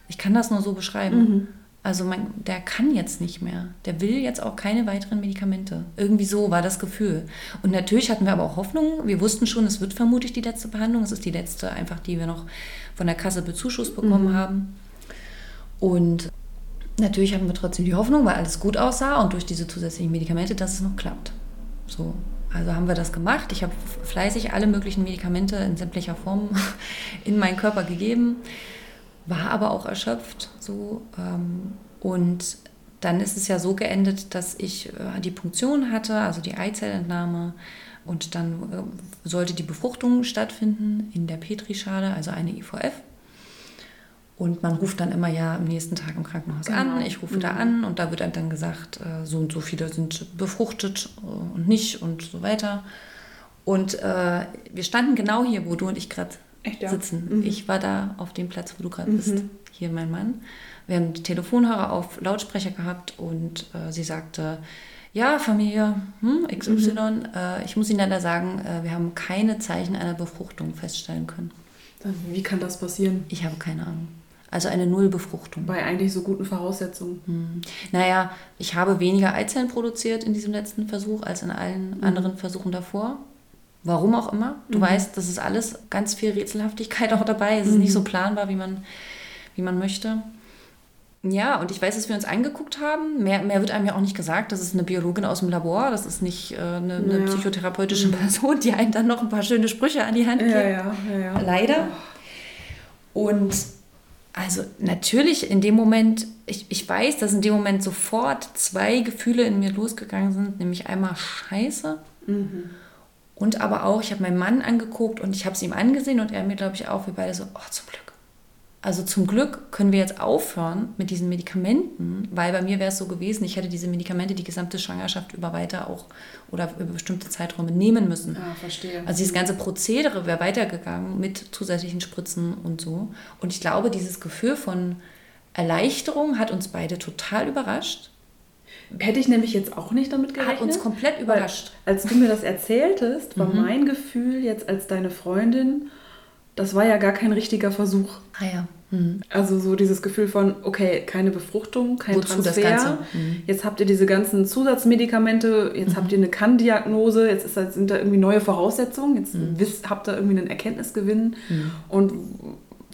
Ich kann das nur so beschreiben. Mhm. Also mein, der kann jetzt nicht mehr. Der will jetzt auch keine weiteren Medikamente. Irgendwie so war das Gefühl. Und natürlich hatten wir aber auch Hoffnung. Wir wussten schon, es wird vermutlich die letzte Behandlung. Es ist die letzte, einfach die wir noch von der Kasse bezuschusst bekommen mhm. haben. Und natürlich hatten wir trotzdem die Hoffnung, weil alles gut aussah und durch diese zusätzlichen Medikamente, dass es noch klappt. So. Also haben wir das gemacht. Ich habe fleißig alle möglichen Medikamente in sämtlicher Form <laughs> in meinen Körper gegeben war aber auch erschöpft. So, ähm, und dann ist es ja so geendet, dass ich äh, die Punktion hatte, also die Eizellentnahme. Und dann äh, sollte die Befruchtung stattfinden in der Petrischale, also eine IVF. Und man ruft dann immer ja am nächsten Tag im Krankenhaus genau. an. Ich rufe mhm. da an und da wird dann gesagt, äh, so und so viele sind befruchtet äh, und nicht und so weiter. Und äh, wir standen genau hier, wo du und ich gerade Echt, ja? sitzen. Mhm. Ich war da auf dem Platz, wo du gerade mhm. bist. Hier mein Mann. Wir haben die Telefonhörer auf Lautsprecher gehabt und äh, sie sagte, ja, Familie hm, XY, mhm. äh, ich muss Ihnen leider sagen, äh, wir haben keine Zeichen einer Befruchtung feststellen können. Wie kann das passieren? Ich habe keine Ahnung. Also eine Nullbefruchtung. Bei eigentlich so guten Voraussetzungen. Hm. Naja, ich habe weniger Eizellen produziert in diesem letzten Versuch als in allen mhm. anderen Versuchen davor. Warum auch immer. Du mhm. weißt, das ist alles ganz viel Rätselhaftigkeit <laughs> auch dabei. Es ist mhm. nicht so planbar, wie man, wie man möchte. Ja, und ich weiß, dass wir uns angeguckt haben. Mehr, mehr wird einem ja auch nicht gesagt. Das ist eine Biologin aus dem Labor. Das ist nicht äh, eine, eine ja. psychotherapeutische mhm. Person, die einem dann noch ein paar schöne Sprüche an die Hand gibt. Ja, ja, ja, ja. Leider. Und also natürlich in dem Moment, ich, ich weiß, dass in dem Moment sofort zwei Gefühle in mir losgegangen sind, nämlich einmal Scheiße. Mhm. Und aber auch, ich habe meinen Mann angeguckt und ich habe es ihm angesehen und er mir, glaube ich, auch, wir beide so, oh, zum Glück. Also zum Glück können wir jetzt aufhören mit diesen Medikamenten, weil bei mir wäre es so gewesen, ich hätte diese Medikamente die gesamte Schwangerschaft über weiter auch oder über bestimmte Zeiträume nehmen müssen. Ah, verstehe. Also dieses ganze Prozedere wäre weitergegangen mit zusätzlichen Spritzen und so. Und ich glaube, dieses Gefühl von Erleichterung hat uns beide total überrascht. Hätte ich nämlich jetzt auch nicht damit gerechnet. Hat uns komplett überrascht. Als du mir das erzähltest, war mhm. mein Gefühl jetzt als deine Freundin, das war ja gar kein richtiger Versuch. Ah ja. Mhm. Also so dieses Gefühl von, okay, keine Befruchtung, kein Wozu Transfer. Mhm. Jetzt habt ihr diese ganzen Zusatzmedikamente, jetzt mhm. habt ihr eine Kann-Diagnose, jetzt ist, sind da irgendwie neue Voraussetzungen, jetzt mhm. wisst, habt ihr irgendwie einen Erkenntnisgewinn. Mhm. Und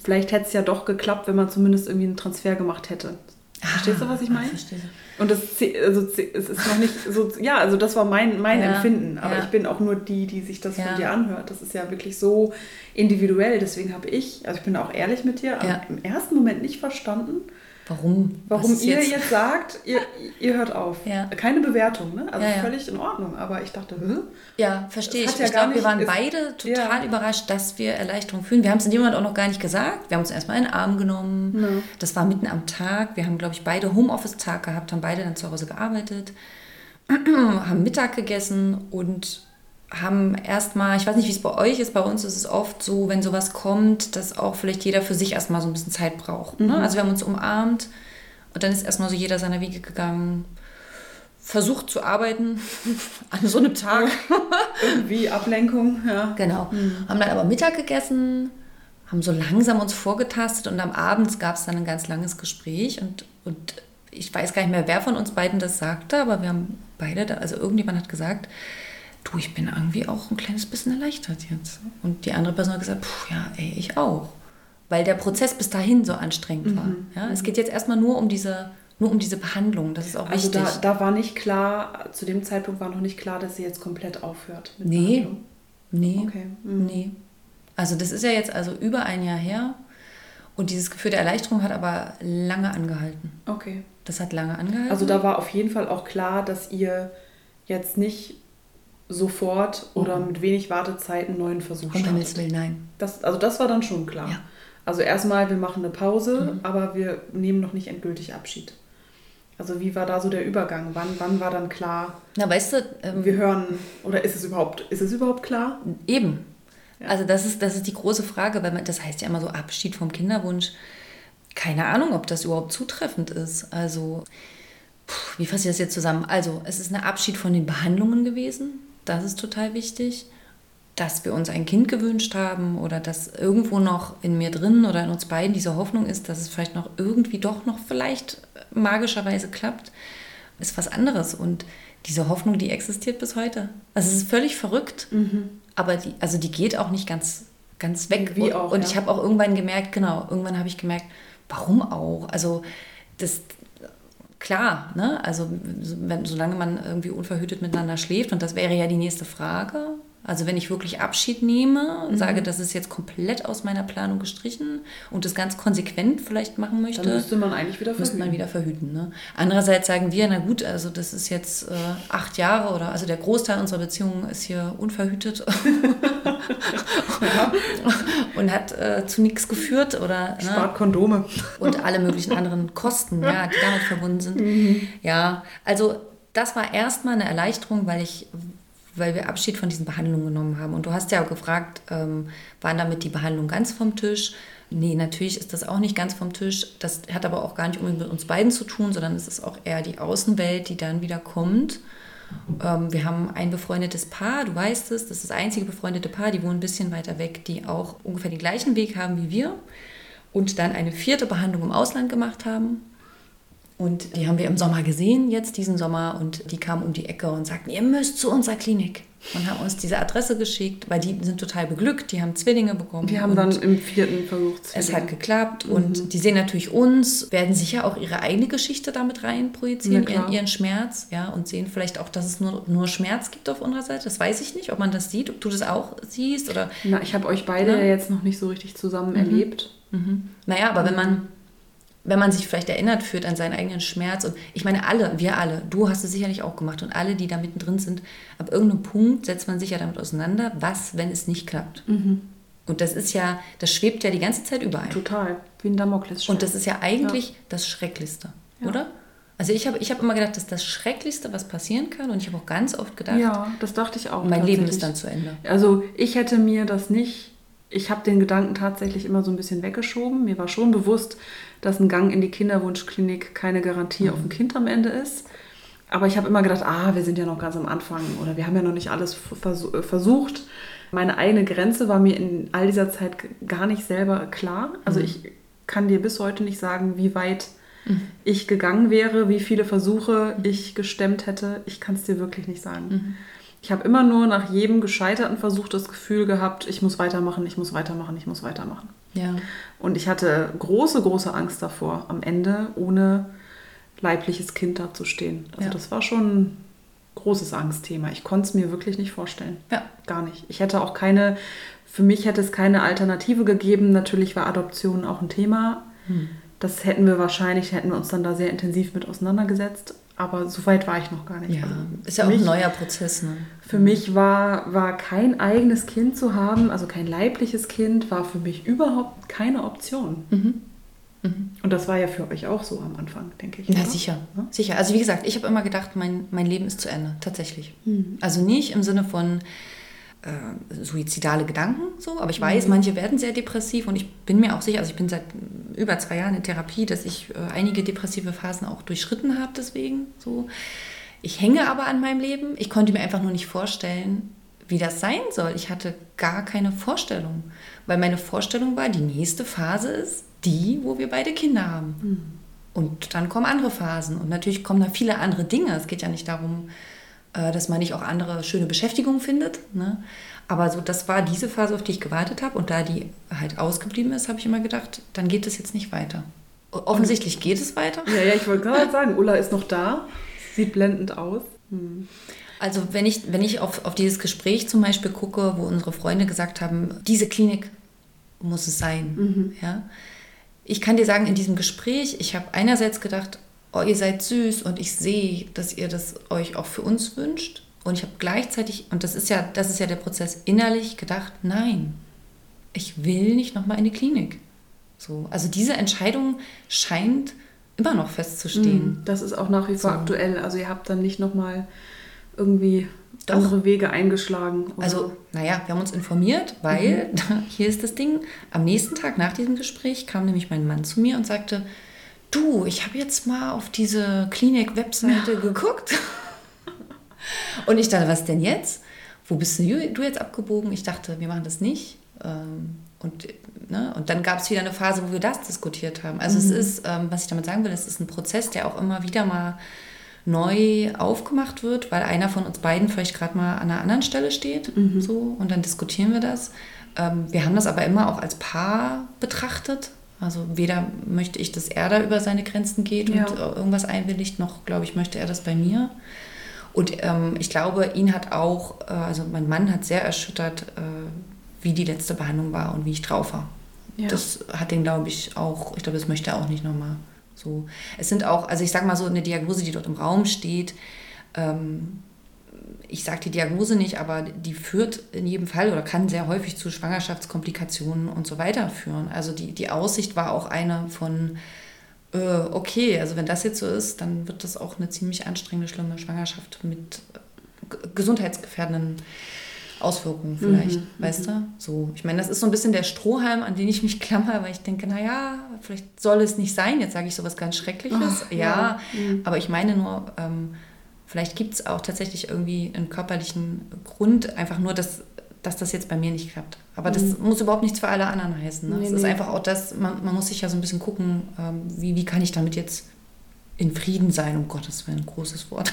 vielleicht hätte es ja doch geklappt, wenn man zumindest irgendwie einen Transfer gemacht hätte. Verstehst du, was ich meine? Verstehe. Und das also, es ist noch nicht so, ja, also das war mein, mein ja, Empfinden. Aber ja. ich bin auch nur die, die sich das ja. von dir anhört. Das ist ja wirklich so individuell. Deswegen habe ich, also ich bin auch ehrlich mit dir, im ersten Moment nicht verstanden, Warum? Warum ihr jetzt? jetzt, sagt, ihr, ihr hört auf. Ja. Keine Bewertung, ne? Also ja, ja. völlig in Ordnung. Aber ich dachte, Hä? Ja, verstehe ich. ich glaube, wir waren beide total überrascht, dass wir Erleichterung fühlen. Wir haben es in dem Moment auch noch gar nicht gesagt. Wir haben uns erstmal in den Arm genommen. Das war mitten am Tag. Wir haben, glaube ich, beide Homeoffice-Tag gehabt, haben beide dann zu Hause gearbeitet, <clears throat> haben Mittag gegessen und haben erstmal, ich weiß nicht, wie es bei euch ist, bei uns ist es oft so, wenn sowas kommt, dass auch vielleicht jeder für sich erstmal so ein bisschen Zeit braucht. Ne? Mhm. Also wir haben uns umarmt und dann ist erstmal so jeder seiner Wege gegangen, versucht zu arbeiten <laughs> an so einem Tag. Irgendwie Ablenkung, ja. Genau. Mhm. Haben dann aber Mittag gegessen, haben so langsam uns vorgetastet und am Abend gab es dann ein ganz langes Gespräch und, und ich weiß gar nicht mehr, wer von uns beiden das sagte, aber wir haben beide, also irgendjemand hat gesagt, du, ich bin irgendwie auch ein kleines bisschen erleichtert jetzt. Und die andere Person hat gesagt, puh, ja, ey, ich auch. Weil der Prozess bis dahin so anstrengend war. Mhm. Ja, es geht jetzt erstmal nur um diese, nur um diese Behandlung. Das ist auch also wichtig. Also da, da war nicht klar, zu dem Zeitpunkt war noch nicht klar, dass sie jetzt komplett aufhört. Mit nee. Behandlung. Nee. Okay. Mhm. Nee. Also das ist ja jetzt also über ein Jahr her. Und dieses Gefühl der Erleichterung hat aber lange angehalten. Okay. Das hat lange angehalten. Also da war auf jeden Fall auch klar, dass ihr jetzt nicht sofort oder mhm. mit wenig Wartezeit einen neuen Versuch um Himmels Willen, nein. Das, also das war dann schon klar. Ja. Also erstmal, wir machen eine Pause, mhm. aber wir nehmen noch nicht endgültig Abschied. Also wie war da so der Übergang? Wann, wann war dann klar? Na, weißt du, ähm, wir hören oder ist es überhaupt ist es überhaupt klar? Eben. Ja. Also das ist das ist die große Frage, weil man das heißt ja immer so Abschied vom Kinderwunsch. Keine Ahnung, ob das überhaupt zutreffend ist. Also wie fasse ich das jetzt zusammen? Also, es ist ein Abschied von den Behandlungen gewesen. Das ist total wichtig. Dass wir uns ein Kind gewünscht haben oder dass irgendwo noch in mir drin oder in uns beiden diese Hoffnung ist, dass es vielleicht noch irgendwie doch noch vielleicht magischerweise klappt, ist was anderes. Und diese Hoffnung, die existiert bis heute. Also es ist völlig verrückt, mhm. aber die, also die geht auch nicht ganz, ganz weg. Wie auch, und ja. ich habe auch irgendwann gemerkt, genau, irgendwann habe ich gemerkt, warum auch? Also das, klar, ne? also wenn, solange man irgendwie unverhütet miteinander schläft, und das wäre ja die nächste Frage. Also wenn ich wirklich Abschied nehme und mhm. sage, das ist jetzt komplett aus meiner Planung gestrichen und das ganz konsequent vielleicht machen möchte, dann müsste man eigentlich wieder verhüten. Müsste man wieder verhüten. Ne? Andererseits sagen wir, na gut, also das ist jetzt äh, acht Jahre oder also der Großteil unserer Beziehung ist hier unverhütet <laughs> und hat äh, zu nichts geführt oder ne? spart Kondome und alle möglichen anderen Kosten, ja, die damit verbunden sind. Mhm. Ja, also das war erstmal eine Erleichterung, weil ich weil wir Abschied von diesen Behandlungen genommen haben. Und du hast ja auch gefragt, ähm, waren damit die Behandlungen ganz vom Tisch? Nee, natürlich ist das auch nicht ganz vom Tisch. Das hat aber auch gar nicht unbedingt mit uns beiden zu tun, sondern es ist auch eher die Außenwelt, die dann wieder kommt. Ähm, wir haben ein befreundetes Paar, du weißt es, das ist das einzige befreundete Paar, die wohnen ein bisschen weiter weg, die auch ungefähr den gleichen Weg haben wie wir und dann eine vierte Behandlung im Ausland gemacht haben. Und die haben wir im Sommer gesehen, jetzt diesen Sommer, und die kamen um die Ecke und sagten, ihr müsst zu unserer Klinik. Und haben uns diese Adresse geschickt, weil die sind total beglückt, die haben Zwillinge bekommen. Die haben dann im vierten versucht. Zwillinge. Es hat geklappt mhm. und die sehen natürlich uns, werden sicher auch ihre eigene Geschichte damit rein projizieren, ihren, ihren, Schmerz, ja, und sehen vielleicht auch, dass es nur, nur Schmerz gibt auf unserer Seite. Das weiß ich nicht, ob man das sieht, ob du das auch siehst oder. Na, ich habe euch beide ja jetzt noch nicht so richtig zusammen mhm. erlebt. Mhm. Naja, aber wenn man wenn man sich vielleicht erinnert fühlt an seinen eigenen Schmerz. Und ich meine, alle, wir alle, du hast es sicherlich auch gemacht und alle, die da mittendrin sind, ab irgendeinem Punkt setzt man sich ja damit auseinander, was, wenn es nicht klappt. Mhm. Und das ist ja, das schwebt ja die ganze Zeit überall. Total, wie ein Damoklesschwert. Und das ist ja eigentlich ja. das Schrecklichste, ja. oder? Also ich habe ich hab immer gedacht, das ist das Schrecklichste, was passieren kann. Und ich habe auch ganz oft gedacht, ja, das dachte ich auch. Mein Leben ist dann zu Ende. Also ich hätte mir das nicht, ich habe den Gedanken tatsächlich immer so ein bisschen weggeschoben. Mir war schon bewusst, dass ein Gang in die Kinderwunschklinik keine Garantie mhm. auf ein Kind am Ende ist. Aber ich habe immer gedacht, ah, wir sind ja noch ganz am Anfang oder wir haben ja noch nicht alles äh, versucht. Meine eigene Grenze war mir in all dieser Zeit gar nicht selber klar. Also mhm. ich kann dir bis heute nicht sagen, wie weit mhm. ich gegangen wäre, wie viele Versuche mhm. ich gestemmt hätte. Ich kann es dir wirklich nicht sagen. Ich habe immer nur nach jedem gescheiterten Versuch das Gefühl gehabt, ich muss weitermachen, ich muss weitermachen, ich muss weitermachen. Ja. Und ich hatte große, große Angst davor, am Ende ohne leibliches Kind dazustehen. Also ja. das war schon ein großes Angstthema. Ich konnte es mir wirklich nicht vorstellen. Ja. Gar nicht. Ich hätte auch keine, für mich hätte es keine Alternative gegeben. Natürlich war Adoption auch ein Thema. Hm. Das hätten wir wahrscheinlich, hätten wir uns dann da sehr intensiv mit auseinandergesetzt. Aber so weit war ich noch gar nicht. Ja, also ist ja auch mich, ein neuer Prozess. Ne? Für mich war, war kein eigenes Kind zu haben, also kein leibliches Kind, war für mich überhaupt keine Option. Mhm. Mhm. Und das war ja für euch auch so am Anfang, denke ich. Ja, oder? sicher. Ja? Sicher. Also wie gesagt, ich habe immer gedacht, mein, mein Leben ist zu Ende, tatsächlich. Mhm. Also nicht im Sinne von, äh, suizidale Gedanken, so, aber ich weiß, mhm. manche werden sehr depressiv und ich bin mir auch sicher, also ich bin seit über zwei Jahren in Therapie, dass ich äh, einige depressive Phasen auch durchschritten habe deswegen, so. Ich hänge aber an meinem Leben, ich konnte mir einfach nur nicht vorstellen, wie das sein soll. Ich hatte gar keine Vorstellung, weil meine Vorstellung war, die nächste Phase ist die, wo wir beide Kinder haben. Mhm. Und dann kommen andere Phasen und natürlich kommen da viele andere Dinge. Es geht ja nicht darum, dass man nicht auch andere schöne Beschäftigungen findet. Ne? Aber so, das war diese Phase, auf die ich gewartet habe. Und da die halt ausgeblieben ist, habe ich immer gedacht, dann geht es jetzt nicht weiter. Offensichtlich geht es weiter. Ja, ja, ich wollte gerade sagen, Ulla ist noch da. Sieht blendend aus. Hm. Also wenn ich, wenn ich auf, auf dieses Gespräch zum Beispiel gucke, wo unsere Freunde gesagt haben, diese Klinik muss es sein. Mhm. Ja? Ich kann dir sagen, in diesem Gespräch, ich habe einerseits gedacht, oh, ihr seid süß und ich sehe, dass ihr das euch auch für uns wünscht. Und ich habe gleichzeitig, und das ist ja, das ist ja der Prozess, innerlich gedacht, nein, ich will nicht nochmal in die Klinik. So, also diese Entscheidung scheint immer noch festzustehen. Mm, das ist auch nach wie vor so. aktuell. Also ihr habt dann nicht nochmal irgendwie Doch. andere Wege eingeschlagen. Oder? Also, naja, wir haben uns informiert, weil mhm. <laughs> hier ist das Ding. Am nächsten Tag nach diesem Gespräch kam nämlich mein Mann zu mir und sagte, du, ich habe jetzt mal auf diese Klinik-Webseite <laughs> geguckt. Und ich dachte, was denn jetzt? Wo bist du jetzt abgebogen? Ich dachte, wir machen das nicht. Ähm, und, ne? und dann gab es wieder eine Phase, wo wir das diskutiert haben. Also mhm. es ist, ähm, was ich damit sagen will, es ist ein Prozess, der auch immer wieder mal neu aufgemacht wird, weil einer von uns beiden vielleicht gerade mal an einer anderen Stelle steht. Mhm. So, und dann diskutieren wir das. Ähm, wir haben das aber immer auch als Paar betrachtet. Also weder möchte ich, dass er da über seine Grenzen geht ja. und irgendwas einwilligt, noch glaube ich, möchte er das bei mir. Und ähm, ich glaube, ihn hat auch, äh, also mein Mann hat sehr erschüttert, äh, wie die letzte Behandlung war und wie ich drauf war. Ja. Das hat ihn, glaube ich, auch, ich glaube, das möchte er auch nicht nochmal so. Es sind auch, also ich sage mal so, eine Diagnose, die dort im Raum steht, ähm, ich sage die Diagnose nicht, aber die führt in jedem Fall oder kann sehr häufig zu Schwangerschaftskomplikationen und so weiter führen. Also die, die Aussicht war auch eine von, äh, okay, also wenn das jetzt so ist, dann wird das auch eine ziemlich anstrengende, schlimme Schwangerschaft mit äh, gesundheitsgefährdenden Auswirkungen vielleicht, mhm, weißt mhm. du? So, ich meine, das ist so ein bisschen der Strohhalm, an den ich mich klammer, weil ich denke, naja, vielleicht soll es nicht sein. Jetzt sage ich sowas ganz Schreckliches. Ach, ja, ja. Mhm. aber ich meine nur, ähm, Vielleicht gibt es auch tatsächlich irgendwie einen körperlichen Grund, einfach nur, dass, dass das jetzt bei mir nicht klappt. Aber das mhm. muss überhaupt nichts für alle anderen heißen. Ne? Nee, es nee. ist einfach auch das, man, man muss sich ja so ein bisschen gucken, ähm, wie, wie kann ich damit jetzt in Frieden sein, um Gottes Willen, großes Wort.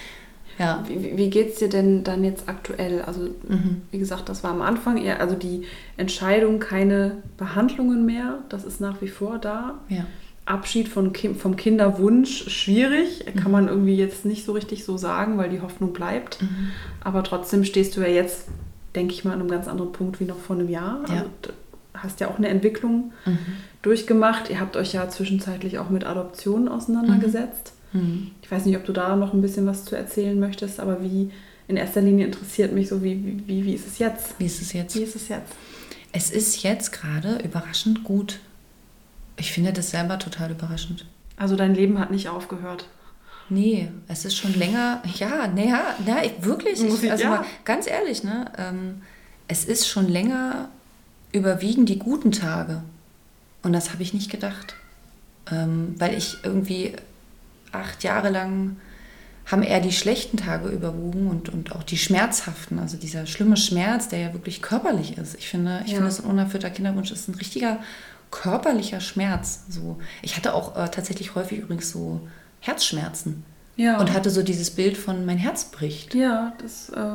<laughs> ja. Wie, wie geht es dir denn dann jetzt aktuell? Also, mhm. wie gesagt, das war am Anfang eher, also die Entscheidung, keine Behandlungen mehr, das ist nach wie vor da. Ja. Abschied von, vom Kinderwunsch schwierig. Mhm. Kann man irgendwie jetzt nicht so richtig so sagen, weil die Hoffnung bleibt. Mhm. Aber trotzdem stehst du ja jetzt, denke ich mal, an einem ganz anderen Punkt wie noch vor einem Jahr. Ja. Also, hast ja auch eine Entwicklung mhm. durchgemacht. Ihr habt euch ja zwischenzeitlich auch mit Adoptionen auseinandergesetzt. Mhm. Mhm. Ich weiß nicht, ob du da noch ein bisschen was zu erzählen möchtest, aber wie in erster Linie interessiert mich so, wie, wie, wie ist es jetzt? Wie ist es jetzt? Wie ist es jetzt? Es ist jetzt gerade überraschend gut. Ich finde das selber total überraschend. Also dein Leben hat nicht aufgehört. Nee, es ist schon länger, ja, naja, na, wirklich, ich, also ja. mal ganz ehrlich, ne, ähm, es ist schon länger überwiegen die guten Tage. Und das habe ich nicht gedacht. Ähm, weil ich irgendwie acht Jahre lang haben eher die schlechten Tage überwogen und, und auch die schmerzhaften, also dieser schlimme Schmerz, der ja wirklich körperlich ist. Ich finde, ich ja. finde, so ein unerfüllter Kinderwunsch ist ein richtiger körperlicher Schmerz. So. Ich hatte auch äh, tatsächlich häufig übrigens so Herzschmerzen. Ja. Und hatte so dieses Bild von mein Herz bricht. Ja, das äh,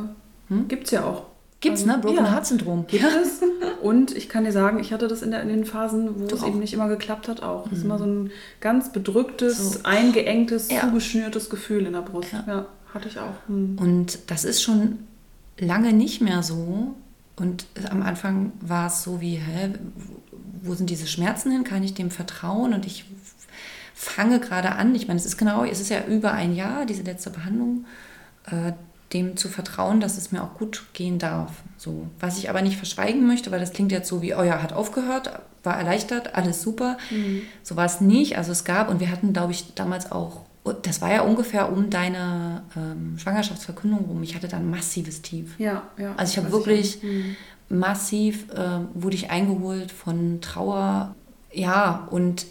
Hm? gibt's ja auch. Gibt's, Also, ne? Broken ja. Heart Syndrom. Gibt es. Und ich kann dir sagen, ich hatte das in, der, in den Phasen, wo Du es auch. Mhm. eben nicht immer geklappt hat, auch. Das ist immer so ein ganz bedrücktes, So. eingeengtes, Ja. zugeschnürtes Gefühl in der Brust. Ja. Ja, hatte ich auch. Hm. Und das ist schon lange nicht mehr so. Und am Anfang war es so wie, hä, wo sind diese Schmerzen hin? Kann ich dem vertrauen? Und ich fange gerade an, ich meine, es ist genau, es ist ja über ein Jahr, diese letzte Behandlung, äh, dem zu vertrauen, dass es mir auch gut gehen darf. So. Was ich aber nicht verschweigen möchte, weil das klingt jetzt so wie, oh ja, hat aufgehört, war erleichtert, alles super. So war es nicht. Also es gab, und wir hatten, glaube ich, damals auch, das war ja ungefähr um deine ähm, Schwangerschaftsverkündung rum. Ich hatte da ein massives Tief. Ja, ja. Also ich habe wirklich auch. Hm. massiv, äh, wurde ich eingeholt von Trauer. Ja, und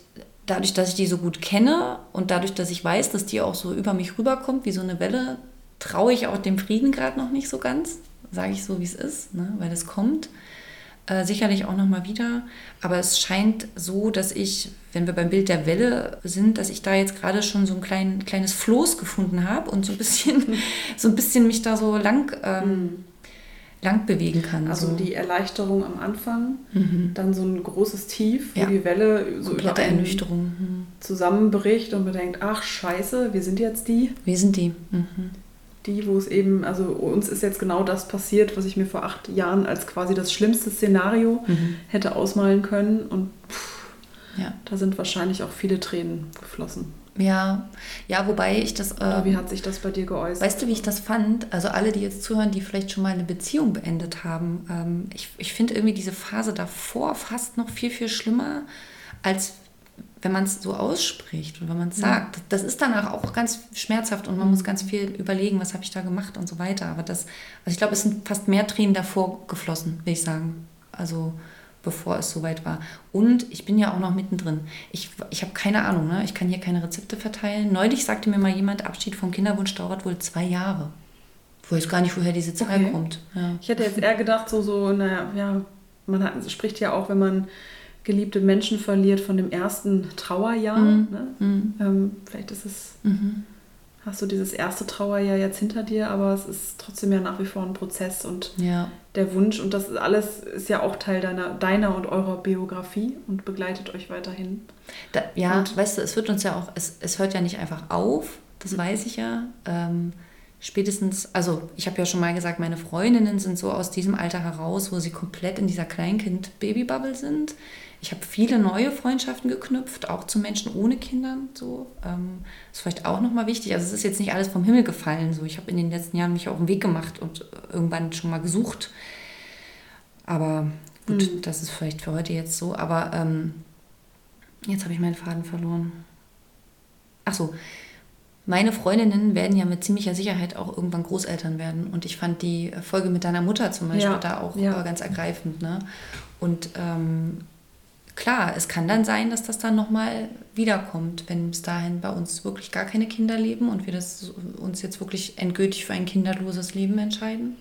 dadurch, dass ich die so gut kenne und dadurch, dass ich weiß, dass die auch so über mich rüberkommt, wie so eine Welle, traue ich auch dem Frieden gerade noch nicht so ganz. Sage ich so, wie es ist, ne? weil es kommt. Äh, sicherlich auch nochmal wieder. Aber es scheint so, dass ich, wenn wir beim Bild der Welle sind, dass ich da jetzt gerade schon so ein klein, kleines Floß gefunden habe und so ein bisschen, <laughs> so ein bisschen mich da so lang, ähm, lang bewegen kann. Also so. die Erleichterung am Anfang, Mhm. dann so ein großes Tief, wo Ja. die Welle so über komplette einen Ernüchterung. Mhm. zusammenbricht und man denkt, ach scheiße, wir sind jetzt die, Wir sind die. Mhm. Die, wo es eben, also uns ist jetzt genau das passiert, was ich mir vor acht Jahren als quasi das schlimmste Szenario Mhm. hätte ausmalen können und pff, Ja. da sind wahrscheinlich auch viele Tränen geflossen. ja, ja, wobei ich das. Äh, wie hat sich das bei dir geäußert? Weißt du, wie ich das fand? Also alle, die jetzt zuhören, die vielleicht schon mal eine Beziehung beendet haben. Ähm, ich ich finde irgendwie diese Phase davor fast noch viel, viel schlimmer, als wenn man es so ausspricht und wenn man es sagt. Das ist danach auch ganz schmerzhaft und man muss ganz viel überlegen, was habe ich da gemacht und so weiter. Aber das, also ich glaube, es sind fast mehr Tränen davor geflossen, will ich sagen. Also bevor es soweit war. Und ich bin ja auch noch mittendrin. Ich, ich habe keine Ahnung, ne? ich kann hier keine Rezepte verteilen. Neulich sagte mir mal jemand, Abschied vom Kinderwunsch dauert wohl zwei Jahre. Ich weiß gar nicht, woher diese Zahl Okay. kommt. Ja. Ich hätte jetzt eher gedacht, so, so, naja, ja, man hat, spricht ja auch, wenn man geliebte Menschen verliert, von dem ersten Trauerjahr. Mhm. Ne? Mhm. Ähm, vielleicht ist es, Mhm. hast du dieses erste Trauerjahr jetzt hinter dir, aber es ist trotzdem ja nach wie vor ein Prozess und ja. der Wunsch und das ist alles ist ja auch Teil deiner, deiner und eurer Biografie und begleitet euch weiterhin. Da, ja, Und- weißt du, es wird uns ja auch, es, es hört ja nicht einfach auf, Mhm. das weiß ich ja. Ähm, spätestens, also ich habe ja schon mal gesagt, meine Freundinnen sind so aus diesem Alter heraus, wo sie komplett in dieser Kleinkind-Baby-Bubble sind. Ich habe viele neue Freundschaften geknüpft, auch zu Menschen ohne Kindern. So, ähm, ist vielleicht auch nochmal wichtig. Also es ist jetzt nicht alles vom Himmel gefallen. So, ich habe in den letzten Jahren mich auf den Weg gemacht und irgendwann schon mal gesucht. Aber gut, Mhm. das ist vielleicht für heute jetzt so. Aber ähm, Jetzt habe ich meinen Faden verloren. Ach so. Meine Freundinnen werden ja mit ziemlicher Sicherheit auch irgendwann Großeltern werden. Und ich fand die Folge mit deiner Mutter zum Beispiel Ja, da auch ja. ganz ergreifend. Ne? Und ähm, klar, es kann dann sein, dass das dann nochmal wiederkommt, wenn bis dahin bei uns wirklich gar keine Kinder leben und wir das, uns jetzt wirklich endgültig für ein kinderloses Leben entscheiden.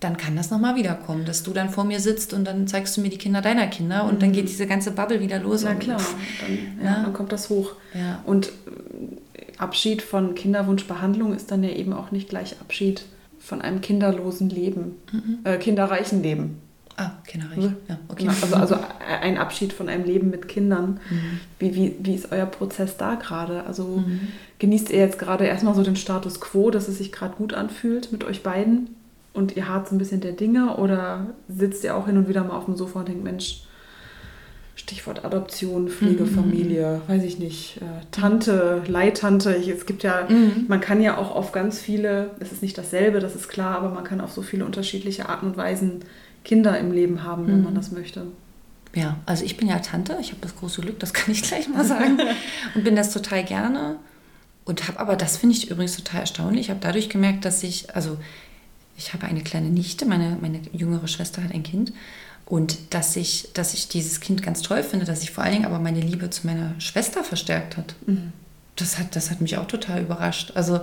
Dann kann das nochmal wiederkommen, dass du dann vor mir sitzt und dann zeigst du mir die Kinder deiner Kinder und dann geht diese ganze Bubble wieder los. Na und- klar, dann, ja, Ja. dann kommt das hoch. Ja. Und Abschied von Kinderwunschbehandlung ist dann ja eben auch nicht gleich Abschied von einem kinderlosen Leben, äh, kinderreichen Leben. Ah, Kinderreich. Mhm. Ja, okay. Genau, also, also ein Abschied von einem Leben mit Kindern. Mhm. Wie, wie, wie ist euer Prozess da gerade? Also genießt ihr jetzt gerade erstmal so den Status quo, dass es sich gerade gut anfühlt mit euch beiden und ihr hart so ein bisschen der Dinge oder sitzt ihr auch hin und wieder mal auf dem Sofa und denkt, Mensch, Stichwort Adoption, Pflegefamilie, weiß ich nicht, äh, Tante, Leihtante. Ich, es gibt ja, Mhm. man kann ja auch auf ganz viele, es ist nicht dasselbe, das ist klar, aber man kann auf so viele unterschiedliche Arten und Weisen Kinder im Leben haben, wenn man das möchte. Ja, also ich bin ja Tante, ich habe das große Glück, das kann ich gleich mal sagen. <laughs> und bin das total gerne. Und habe aber, das finde ich übrigens total erstaunlich, ich habe dadurch gemerkt, dass ich, also ich habe eine kleine Nichte, meine, meine jüngere Schwester hat ein Kind. Und dass ich, dass ich dieses Kind ganz toll finde, dass sich vor allen Dingen aber meine Liebe zu meiner Schwester verstärkt hat. Das hat, das hat mich auch total überrascht. Also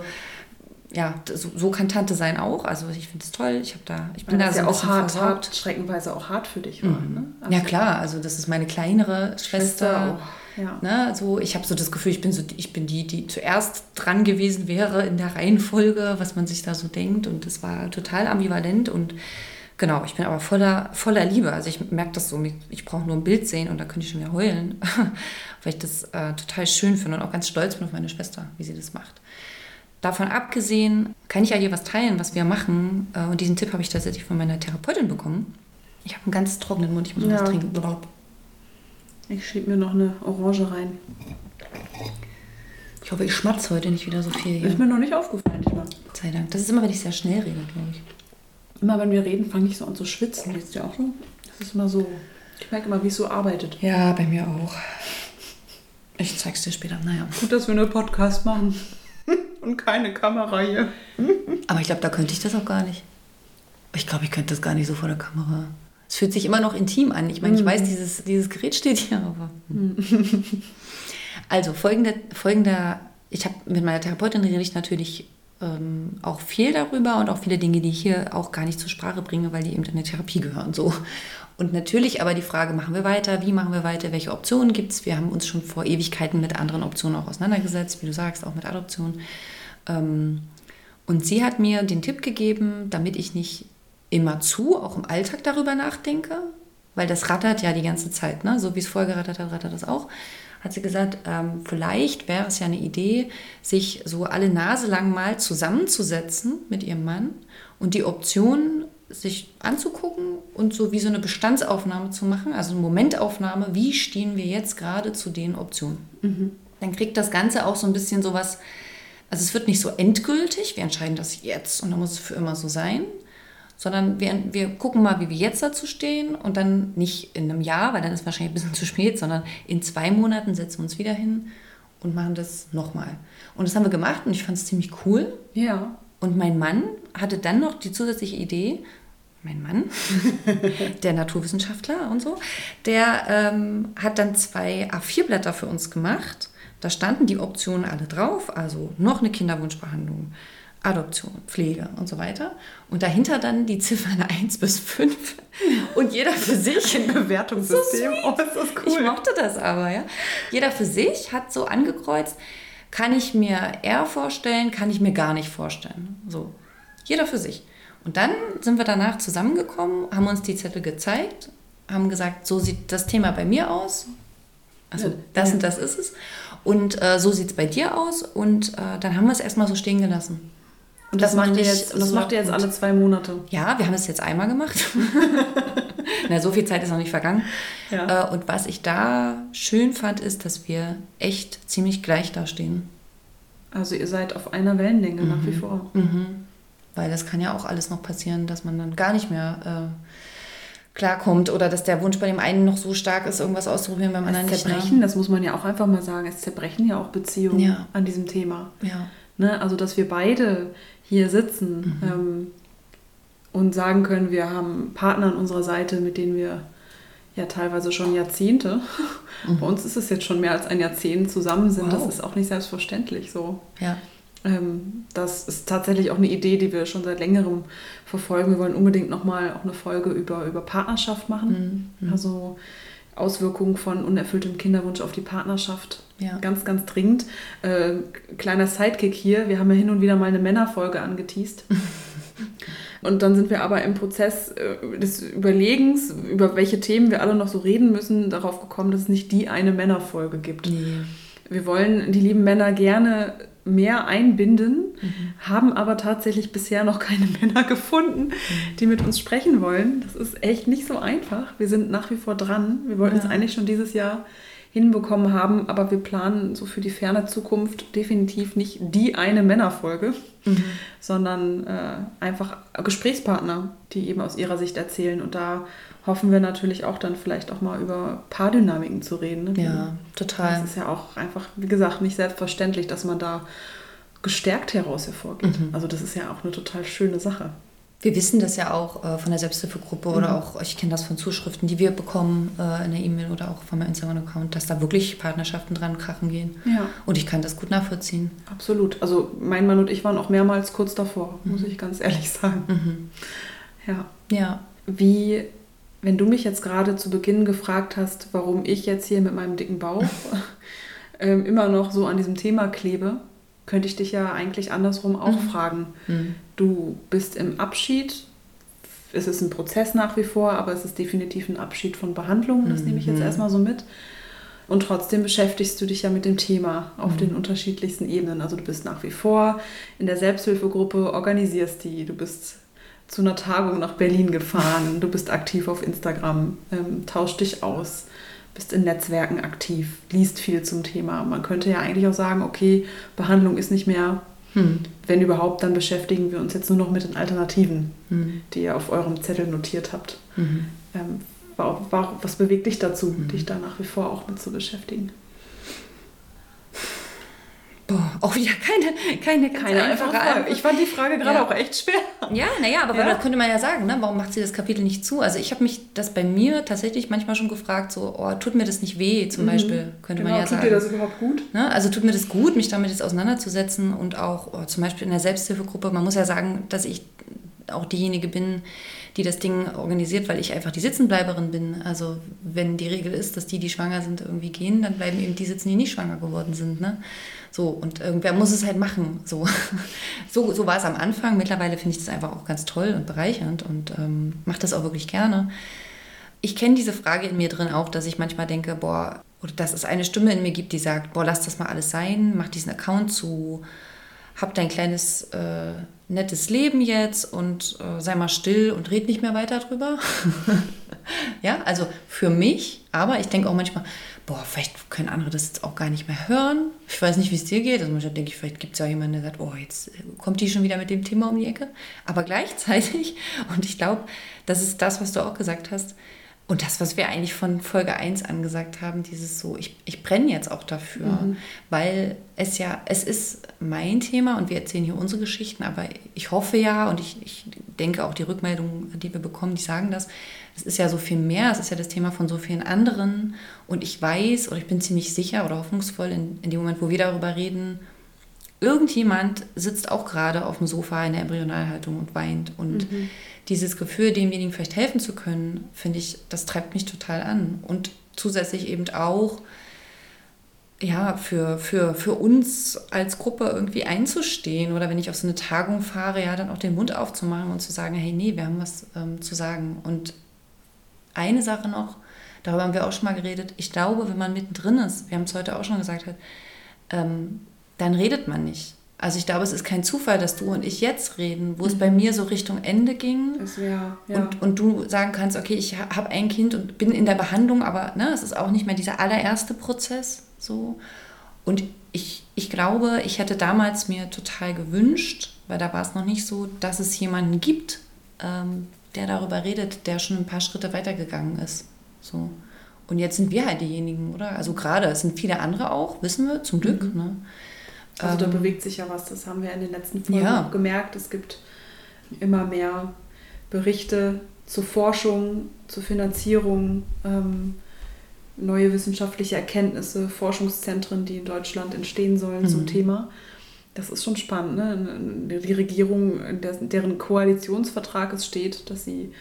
ja, so, so, kann Tante sein auch. Also ich finde es toll. Ich habe da, ich bin Weil da so ja ein auch hart, versorgt. hart, schreckenweise auch hart für dich war. Ne? Also ja klar, also das ist meine kleinere Schwester. auch, ja. Ne, so, ich habe so das Gefühl, ich bin so, ich bin die, die zuerst dran gewesen wäre in der Reihenfolge, was man sich da so denkt. Und das war total ambivalent und genau, ich bin aber voller, voller Liebe. Also ich merke das so, ich brauche nur ein Bild sehen und da könnte ich schon wieder heulen, <laughs> weil ich das äh, total schön finde und auch ganz stolz bin auf meine Schwester, wie sie das macht. Davon abgesehen kann ich ja hier was teilen, was wir machen. Äh, Und diesen Tipp habe ich tatsächlich von meiner Therapeutin bekommen. Ich habe einen ganz trockenen Mund, ich muss Ja. was trinken. Blablabla. Ich schiebe mir noch eine Orange rein. Ich hoffe, ich schmatze heute nicht wieder so viel hier. Ist mir noch nicht aufgefallen. sei Dank. Das ist immer, wenn ich sehr schnell rede, glaube ich. Immer wenn wir reden, fange ich so an zu schwitzen. Geht's dir auch so? Das ist immer so. Ich merke immer, wie es so arbeitet. Ja, bei mir auch. Ich zeig's dir später. Naja. Gut, dass wir einen Podcast machen. <laughs> Und keine Kamera hier. Aber ich glaube, da könnte ich das auch gar nicht. Ich glaube, ich könnte das gar nicht so vor der Kamera. Es fühlt sich immer noch intim an. Ich meine, ich weiß, dieses, dieses Gerät steht hier, aber. <laughs> Also, folgende, folgender, ich habe mit meiner Therapeutin rede ich natürlich ähm, auch viel darüber und auch viele Dinge, die ich hier auch gar nicht zur Sprache bringe, weil die eben in der Therapie gehören. So. Und natürlich aber die Frage, machen wir weiter, wie machen wir weiter, welche Optionen gibt es? Wir haben uns schon vor Ewigkeiten mit anderen Optionen auch auseinandergesetzt, wie du sagst, auch mit Adoption. Ähm, und sie hat mir den Tipp gegeben, damit ich nicht immer zu, auch im Alltag darüber nachdenke, weil das rattert ja die ganze Zeit, ne? so wie es vorher gerattert hat, rattert das auch. Hat sie gesagt, ähm, vielleicht wäre es ja eine Idee, sich so alle Nase lang mal zusammenzusetzen mit ihrem Mann und die Option sich anzugucken und so wie so eine Bestandsaufnahme zu machen, also eine Momentaufnahme, wie stehen wir jetzt gerade zu den Optionen. Dann kriegt das Ganze auch so ein bisschen sowas, also es wird nicht so endgültig, wir entscheiden das jetzt und dann muss es für immer so sein, sondern wir, wir gucken mal, wie wir jetzt dazu stehen und dann nicht in einem Jahr, weil dann ist wahrscheinlich ein bisschen <laughs> zu spät, sondern in zwei Monaten setzen wir uns wieder hin und machen das nochmal. Und das haben wir gemacht und ich fand es ziemlich cool. Ja. Und mein Mann hatte dann noch die zusätzliche Idee, mein Mann, <laughs> der Naturwissenschaftler und so, der ähm, hat dann zwei A4-Blätter für uns gemacht. Da standen die Optionen alle drauf, also noch eine Kinderwunschbehandlung, Adoption, Pflege und so weiter. Und dahinter dann die Ziffern <laughs> 1 bis 5 und jeder für sich. Ein Bewertungssystem. <laughs> So oh, ist das Ich cool. mochte das aber, ja. Jeder für sich hat so angekreuzt, kann ich mir eher vorstellen, kann ich mir gar nicht vorstellen. So. Jeder für sich. Und dann sind wir danach zusammengekommen, haben uns die Zettel gezeigt, haben gesagt, so sieht das Thema bei mir aus. Also Ja. das Ja. und das ist es. Und äh, so sieht es bei dir aus. Und äh, dann haben wir es erstmal so stehen gelassen. Und das, Das macht ihr jetzt, und das macht ihr jetzt alle zwei Monate. Ja, wir haben es jetzt einmal gemacht. <laughs> Na, so viel Zeit ist noch nicht vergangen. Ja. Äh, und was ich da schön fand, ist, dass wir echt ziemlich gleich dastehen. Also ihr seid auf einer Wellenlänge nach wie vor. Weil das kann ja auch alles noch passieren, dass man dann gar nicht mehr äh, klarkommt oder dass der Wunsch bei dem einen noch so stark ist, irgendwas auszuprobieren, beim anderen Es nicht. zerbrechen, das muss man ja auch einfach mal sagen, es zerbrechen ja auch Beziehungen Ja. an diesem Thema. Ja. Ne? Also, dass wir beide hier sitzen ähm, und sagen können, wir haben Partner an unserer Seite, mit denen wir ja teilweise schon Jahrzehnte, <laughs> bei uns ist es jetzt schon mehr als ein Jahrzehnt zusammen sind, das Wow. ist auch nicht selbstverständlich so. ja. Ähm, das ist tatsächlich auch eine Idee, die wir schon seit längerem verfolgen. Wir wollen unbedingt nochmal auch eine Folge über, über Partnerschaft machen. Also Auswirkungen von unerfülltem Kinderwunsch auf die Partnerschaft. Ja. Ganz, ganz dringend. Äh, kleiner Sidekick hier. Wir haben ja hin und wieder mal eine Männerfolge angeteased. <laughs> Und dann sind wir aber im Prozess äh, des Überlegens, über welche Themen wir alle noch so reden müssen, darauf gekommen, dass es nicht die eine Männerfolge gibt. Nee. Wir wollen die lieben Männer gerne mehr einbinden, haben aber tatsächlich bisher noch keine <laughs> Männer gefunden, die mit uns sprechen wollen. Das ist echt nicht so einfach. Wir sind nach wie vor dran. Wir wollten es Ja. eigentlich schon dieses Jahr hinbekommen haben, aber wir planen so für die ferne Zukunft definitiv nicht die eine Männerfolge, sondern äh, einfach Gesprächspartner, die eben aus ihrer Sicht erzählen. Und da hoffen wir natürlich auch dann vielleicht auch mal über Paardynamiken zu reden. Ne? Ja, total. Das ist ja auch einfach, wie gesagt, nicht selbstverständlich, dass man da gestärkt heraus hervorgeht. Also das ist ja auch eine total schöne Sache. Wir wissen das ja auch äh, von der Selbsthilfegruppe mhm. oder auch, ich kenne das von Zuschriften, die wir bekommen äh, in der E-Mail oder auch von meinem Instagram-Account, dass da wirklich Partnerschaften dran krachen gehen. Ja. Und ich kann das gut nachvollziehen. Absolut. Also mein Mann und ich waren auch mehrmals kurz davor, mhm. muss ich ganz ehrlich sagen. Mhm. Ja. Ja. Wie, wenn du mich jetzt gerade zu Beginn gefragt hast, warum ich jetzt hier mit meinem dicken Bauch <laughs> ähm, immer noch so an diesem Thema klebe, könnte ich dich ja eigentlich andersrum auch mhm. fragen. Mhm. Du bist im Abschied. Es ist ein Prozess nach wie vor, aber es ist definitiv ein Abschied von Behandlungen. Das mhm. nehme ich jetzt mhm. erstmal so mit. Und trotzdem beschäftigst du dich ja mit dem Thema auf mhm. den unterschiedlichsten Ebenen. Also du bist nach wie vor in der Selbsthilfegruppe, organisierst die, du bist zu einer Tagung nach Berlin gefahren, du bist aktiv auf Instagram, ähm, tauscht dich aus bist in Netzwerken aktiv, liest viel zum Thema. Man könnte ja eigentlich auch sagen, okay, Behandlung ist nicht mehr, hm. wenn überhaupt, dann beschäftigen wir uns jetzt nur noch mit den Alternativen, hm. die ihr auf eurem Zettel notiert habt. Mhm. Ähm, war, war, was bewegt dich dazu, mhm. dich da nach wie vor auch mit zu beschäftigen? Boah, auch wieder keine, keine, keine einfache Frage. Ich fand die Frage gerade ja. auch echt schwer. Ja, naja, aber ja. das könnte man ja sagen, ne? warum macht sie das Kapitel nicht zu? Also ich habe mich das bei mir tatsächlich manchmal schon gefragt, so, oh, tut mir das nicht weh, zum mhm. Beispiel, könnte genau, man ja tut sagen. Tut dir das überhaupt gut? Ne? Also tut mir das gut, mich damit jetzt auseinanderzusetzen und auch oh, zum Beispiel in der Selbsthilfegruppe, man muss ja sagen, dass ich auch diejenige bin, die das Ding organisiert, weil ich einfach die Sitzenbleiberin bin. Also wenn die Regel ist, dass die, die schwanger sind, irgendwie gehen, dann bleiben eben die sitzen, die nicht schwanger geworden sind. Ne? So, und irgendwer muss es halt machen. So, <laughs> so, so war es am Anfang. Mittlerweile finde ich das einfach auch ganz toll und bereichernd und ähm, mache das auch wirklich gerne. Ich kenne diese Frage in mir drin auch, dass ich manchmal denke, boah, oder dass es eine Stimme in mir gibt, die sagt, boah, lass das mal alles sein, mach diesen Account zu, hab dein kleines äh, nettes Leben jetzt und äh, sei mal still und red nicht mehr weiter drüber. <laughs> ja, also für mich, aber ich denke auch manchmal, boah, vielleicht können andere das jetzt auch gar nicht mehr hören. Ich weiß nicht, wie es dir geht. Also manchmal denke ich, vielleicht gibt es ja jemanden, der sagt, oh, jetzt kommt die schon wieder mit dem Thema um die Ecke. Aber gleichzeitig, <laughs> und ich glaube, das ist das, was du auch gesagt hast, und das, was wir eigentlich von Folge 1 angesagt haben, dieses so, ich, ich brenne jetzt auch dafür, mhm. weil es ja, es ist mein Thema und wir erzählen hier unsere Geschichten, aber ich hoffe ja und ich, ich denke auch die Rückmeldungen, die wir bekommen, die sagen das, es ist ja so viel mehr, es ist ja das Thema von so vielen anderen. Und ich weiß oder ich bin ziemlich sicher oder hoffnungsvoll in, in dem Moment, wo wir darüber reden, irgendjemand sitzt auch gerade auf dem Sofa in der Embryonalhaltung und weint und mhm dieses Gefühl, demjenigen vielleicht helfen zu können, finde ich, das treibt mich total an. Und zusätzlich eben auch, ja, für, für, für uns als Gruppe irgendwie einzustehen oder wenn ich auf so eine Tagung fahre, ja, dann auch den Mund aufzumachen und zu sagen, hey, nee, wir haben was ähm, zu sagen. Und eine Sache noch, darüber haben wir auch schon mal geredet, ich glaube, wenn man mittendrin ist, wir haben es heute auch schon gesagt, ähm, dann redet man nicht. Also ich glaube, es ist kein Zufall, dass du und ich jetzt reden, wo mhm. es bei mir so Richtung Ende ging. Wär, ja. und, und du sagen kannst, okay, ich habe ein Kind und bin in der Behandlung, aber ne, es ist auch nicht mehr dieser allererste Prozess. So. Und ich, ich glaube, ich hätte damals mir total gewünscht, weil da war es noch nicht so, dass es jemanden gibt, ähm, der darüber redet, der schon ein paar Schritte weitergegangen ist. So. Und jetzt sind wir halt diejenigen, oder? Also gerade, es sind viele andere auch, wissen wir, zum Glück. Mhm. Ne? Also da ähm, bewegt sich ja was, das haben wir in den letzten Folgen ja. auch gemerkt. Es gibt immer mehr Berichte zur Forschung, zur Finanzierung, ähm, neue wissenschaftliche Erkenntnisse, Forschungszentren, die in Deutschland entstehen sollen mhm. zum Thema. Das ist schon spannend. Ne? Die Regierung, deren Koalitionsvertrag es steht, dass sie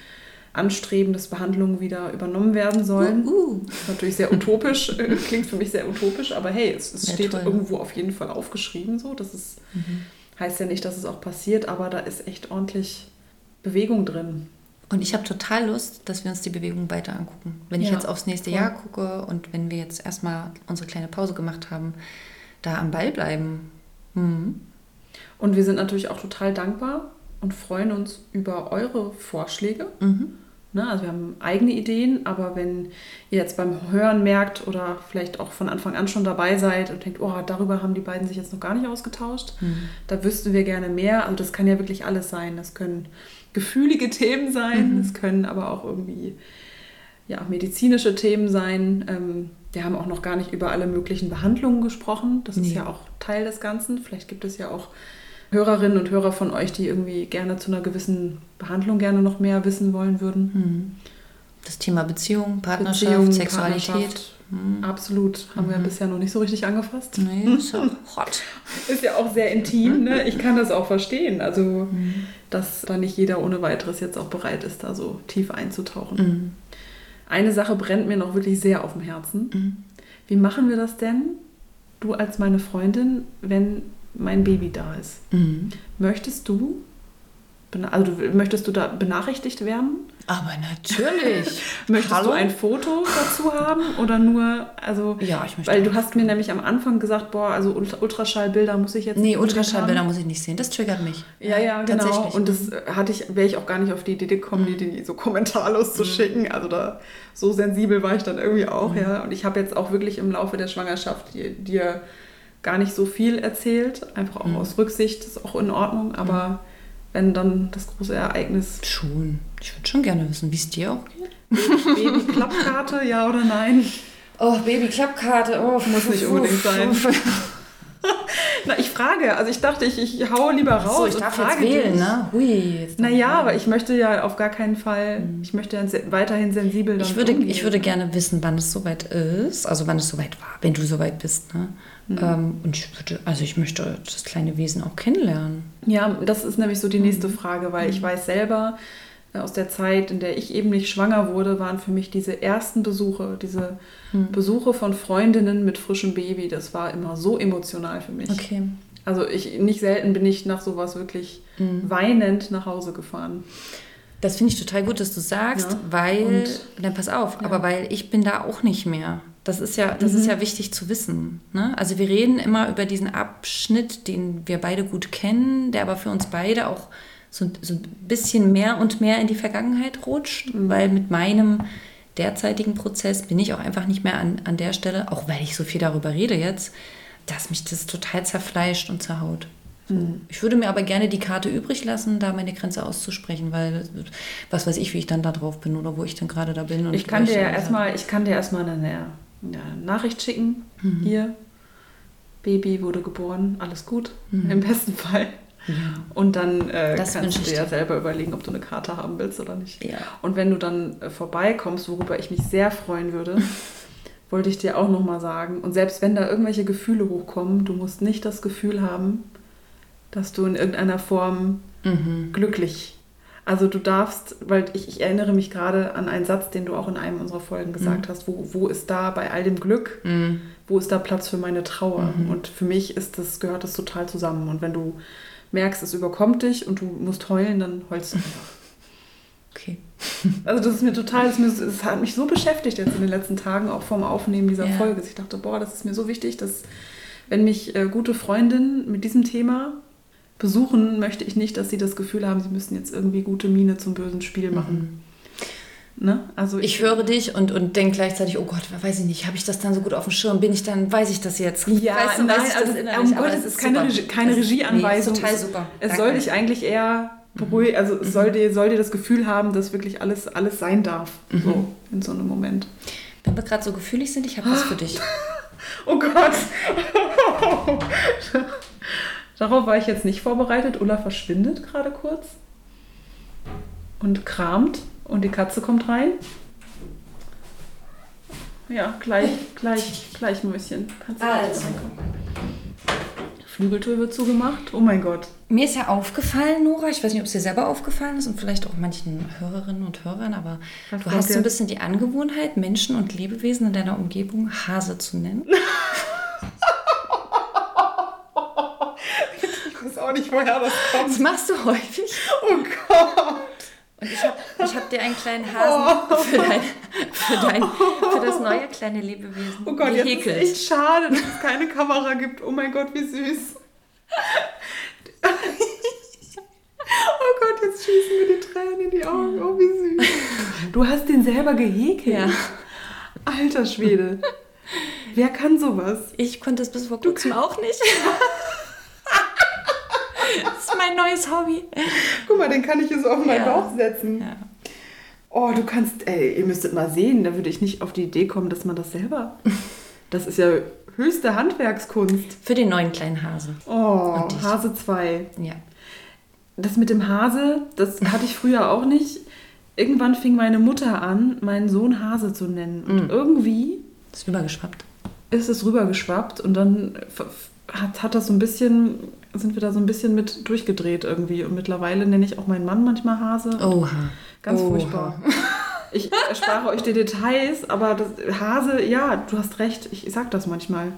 anstreben, dass Behandlungen wieder übernommen werden sollen. Uh, uh. Natürlich sehr utopisch, <laughs> äh, klingt für mich sehr utopisch, aber hey, es, es steht toll. irgendwo auf jeden Fall aufgeschrieben so. Das ist, mhm. heißt ja nicht, dass es auch passiert, aber da ist echt ordentlich Bewegung drin. Und ich habe total Lust, dass wir uns die Bewegung weiter angucken. Wenn ich ja, jetzt aufs nächste cool. Jahr gucke und wenn wir jetzt erstmal unsere kleine Pause gemacht haben, da am Ball bleiben. Mhm. Und wir sind natürlich auch total dankbar und freuen uns über eure Vorschläge. Mhm. Ne? Also wir haben eigene Ideen, aber wenn ihr jetzt beim Hören merkt oder vielleicht auch von Anfang an schon dabei seid und denkt, oh, darüber haben die beiden sich jetzt noch gar nicht ausgetauscht, mhm. da wüssten wir gerne mehr. Also das kann ja wirklich alles sein. Das können gefühlige Themen sein, mhm. das können aber auch irgendwie ja, medizinische Themen sein. Ähm, wir haben auch noch gar nicht über alle möglichen Behandlungen gesprochen. Das nee. ist ja auch Teil des Ganzen. Vielleicht gibt es ja auch Hörerinnen und Hörer von euch, die irgendwie gerne zu einer gewissen Behandlung gerne noch mehr wissen wollen würden. Hm. Das Thema Beziehung, Partnerschaft, Beziehung, Sexualität. Partnerschaft, Absolut. Haben wir bisher noch nicht so richtig angefasst. Nee, <laughs> ist ja hot. Ist ja auch sehr intim, ne? Ich kann das auch verstehen. Also, dass da nicht jeder ohne weiteres jetzt auch bereit ist, da so tief einzutauchen. Mhm. Eine Sache brennt mir noch wirklich sehr auf dem Herzen. Mhm. Wie machen wir das denn, du als meine Freundin, wenn mein Baby da ist? Mhm. Möchtest du, also möchtest du da benachrichtigt werden? Aber natürlich. <laughs> Möchtest Hallo? du ein Foto dazu haben oder nur, also, Ja, ich möchte weil du hast mir nämlich am Anfang gesagt, boah, also Ultra- Ultraschallbilder muss ich jetzt Nee, Ultraschallbilder muss ich nicht sehen. Das triggert mich. Ja, ja, genau. Und das äh, hatte ich, wäre ich auch gar nicht auf die Idee gekommen, die, die so kommentarlos zu schicken. Also da so sensibel war ich dann irgendwie auch, ja. Und ich habe jetzt auch wirklich im Laufe der Schwangerschaft dir gar nicht so viel erzählt, einfach auch aus Rücksicht, ist auch in Ordnung. Aber wenn dann das große Ereignis Schon. Ich würde schon gerne wissen, wie es dir auch geht. Baby-Klappkarte, ja oder nein? Oh, Baby-Klappkarte. Oh, Muss nicht unbedingt sein. <laughs> Na, ich frage. Also ich dachte, ich, ich haue lieber raus. So, ich und darf jetzt frage wählen, dich. ne? Hui. Jetzt Naja, aber ich möchte ja auf gar keinen Fall, ich möchte ja weiterhin sensibel Ich würde, umgehen. ich würde gerne wissen, wann es soweit ist, also wann es soweit war, wenn du soweit bist. Ne? Ähm, und ich würde, also ich möchte das kleine Wesen auch kennenlernen. Ja, das ist nämlich so die nächste Frage, weil ich weiß selber, äh, aus der Zeit, in der ich eben nicht schwanger wurde, waren für mich diese ersten Besuche, diese Besuche von Freundinnen mit frischem Baby, das war immer so emotional für mich. Okay. Also ich, nicht selten bin ich nach sowas wirklich weinend nach Hause gefahren. Das finde ich total gut, dass du sagst, Ja. weil, Und- dann pass auf, aber weil ich bin da auch nicht mehr. Das ist ja, das ist ja wichtig zu wissen. Ne? Also wir reden immer über diesen Abschnitt, den wir beide gut kennen, der aber für uns beide auch so, so ein bisschen mehr und mehr in die Vergangenheit rutscht, weil mit meinem derzeitigen Prozess bin ich auch einfach nicht mehr an, an der Stelle, auch weil ich so viel darüber rede jetzt, dass mich das total zerfleischt und zerhaut. So. Ich würde mir aber gerne die Karte übrig lassen, da meine Grenze auszusprechen, weil was weiß ich, wie ich dann da drauf bin oder wo ich dann gerade da bin. Ich kann dir ja dann- erstmal, ich kann dir erstmal eine, eine Nachricht schicken. Mhm. Hier, Baby wurde geboren, alles gut, im besten Fall. Und dann äh, Mhm. Das kannst du dir ja selber überlegen, ob du eine Karte haben willst oder nicht. Ja. Und wenn du dann äh, vorbeikommst, worüber ich mich sehr freuen würde, <laughs> wollte ich dir auch nochmal sagen. Und selbst wenn da irgendwelche Gefühle hochkommen, du musst nicht das Gefühl haben, dass du in irgendeiner Form Mhm. glücklich. Also du darfst, weil ich, ich erinnere mich gerade an einen Satz, den du auch in einem unserer Folgen gesagt hast, wo, wo ist da bei all dem Glück, Mhm. wo ist da Platz für meine Trauer? Und für mich ist das, gehört das total zusammen. Und wenn du merkst, es überkommt dich und du musst heulen, dann heulst du einfach. <laughs> Okay. Also das ist mir total, das, ist mir, das hat mich so beschäftigt jetzt in den letzten Tagen, auch vom Aufnehmen dieser Ja. Folge. Ich dachte, boah, das ist mir so wichtig, dass wenn mich äh, gute Freundinnen mit diesem Thema besuchen, möchte ich nicht, dass sie das Gefühl haben, sie müssen jetzt irgendwie gute Miene zum bösen Spiel machen. Ne? Also Mhm. Ich höre dich und, und denke gleichzeitig, oh Gott, weiß ich nicht, habe ich das dann so gut auf dem Schirm? Bin ich dann, weiß ich das jetzt? Ja, weißt du, nein, weiß ich also, innerlich? um Gottes, es ist keine. Regie, keine Das ist- Regieanweisung. Nee, total Es- super. Es Danke. soll dich eigentlich eher beruhigen, also es soll dir, soll dir das Gefühl haben, dass wirklich alles, alles sein darf, Mhm. so in so einem Moment. Wenn wir gerade so gefühlig sind, ich habe was für dich. <laughs> Oh Gott! <laughs> Darauf war ich jetzt nicht vorbereitet. Ulla verschwindet gerade kurz und kramt und die Katze kommt rein. Ja, gleich, gleich, gleich Mäuschen. Kannst du Also. Flügeltür wird zugemacht. Oh mein Gott. Mir ist ja aufgefallen, Nora, ich weiß nicht, ob es dir selber aufgefallen ist und vielleicht auch manchen Hörerinnen und Hörern, aber Was du hast so ein bisschen die Angewohnheit, Menschen und Lebewesen in deiner Umgebung Hase zu nennen. <laughs> Auch nicht, woher das Das kommt. machst du häufig. Oh Gott. Und ich habe ich hab dir einen kleinen Hasen für, dein, für, dein, für das neue kleine Lebewesen Oh Gott, jetzt ist gehäkelt. echt schade, dass es keine Kamera gibt. Oh mein Gott, wie süß. Oh Gott, jetzt schießen mir die Tränen in die Augen. Oh, wie süß. Du hast den selber gehäkelt. Ja. Alter Schwede. Wer kann sowas? Ich konnte es bis vor kurzem auch nicht. <laughs> das ist mein neues Hobby. Guck mal, den kann ich so auf meinen Ja. Bauch setzen. Ja. Oh, du kannst, ey, ihr müsstet mal sehen, da würde ich nicht auf die Idee kommen, dass man das selber. <laughs> Das ist ja höchste Handwerkskunst. Für den neuen kleinen Hase. Oh. Hase 2. Ja. Das mit dem Hase, das hatte ich früher auch nicht. Irgendwann fing meine Mutter an, meinen Sohn Hase zu nennen. Und Mm. irgendwie Ist rübergeschwappt. ist es rübergeschwappt und dann hat, hat das so ein bisschen, sind wir da so ein bisschen mit durchgedreht irgendwie. Und mittlerweile nenne ich auch meinen Mann manchmal Hase. Oha. Ganz Oha. furchtbar. Ich erspare euch die Details, aber das, Hase, ja, du hast recht, ich sag das manchmal.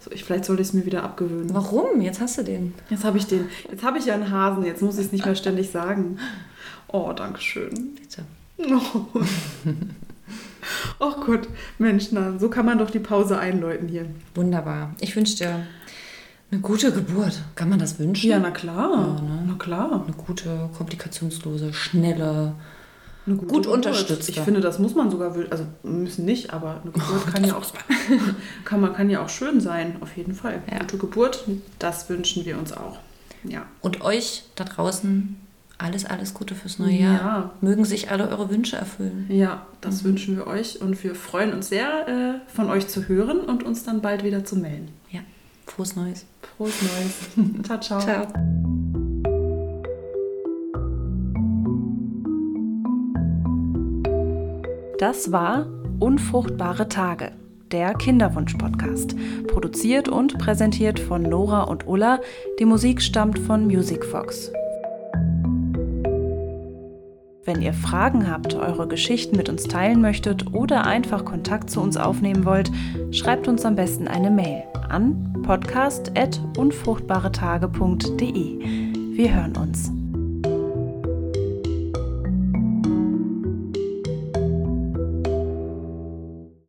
So, ich, vielleicht sollte ich es mir wieder abgewöhnen. Warum? Jetzt hast du den. Jetzt habe ich den. Jetzt habe ich ja einen Hasen, jetzt muss ich es nicht mehr ständig sagen. Oh, danke schön. Bitte. Oh. <laughs> oh Gott, Mensch, na, so kann man doch die Pause einläuten hier. Wunderbar. Ich wünsche dir eine gute Geburt. Kann man das wünschen? Ja, na klar. Ja, ne? Na klar. Eine gute, komplikationslose, schnelle. Eine gute Gut Geburt. unterstützte. Ich finde, das muss man sogar, wün- also müssen nicht, aber eine Geburt kann ja auch <laughs> kann man kann ja auch schön sein, auf jeden Fall. Ja. Gute Geburt, das wünschen wir uns auch. Ja. Und euch da draußen alles, alles Gute fürs neue Jahr. Ja. Mögen sich alle eure Wünsche erfüllen. Ja, das wünschen wir euch und wir freuen uns sehr, äh, von euch zu hören und uns dann bald wieder zu melden. Ja. Frohes Neues. Frohes Neues. <laughs> ciao, ciao. Ciao. Das war Unfruchtbare Tage, der Kinderwunsch-Podcast. Produziert und präsentiert von Nora und Ulla. Die Musik stammt von Music Fox. Wenn ihr Fragen habt, eure Geschichten mit uns teilen möchtet oder einfach Kontakt zu uns aufnehmen wollt, schreibt uns am besten eine Mail an podcast.unfruchtbaretage.de. Wir hören uns.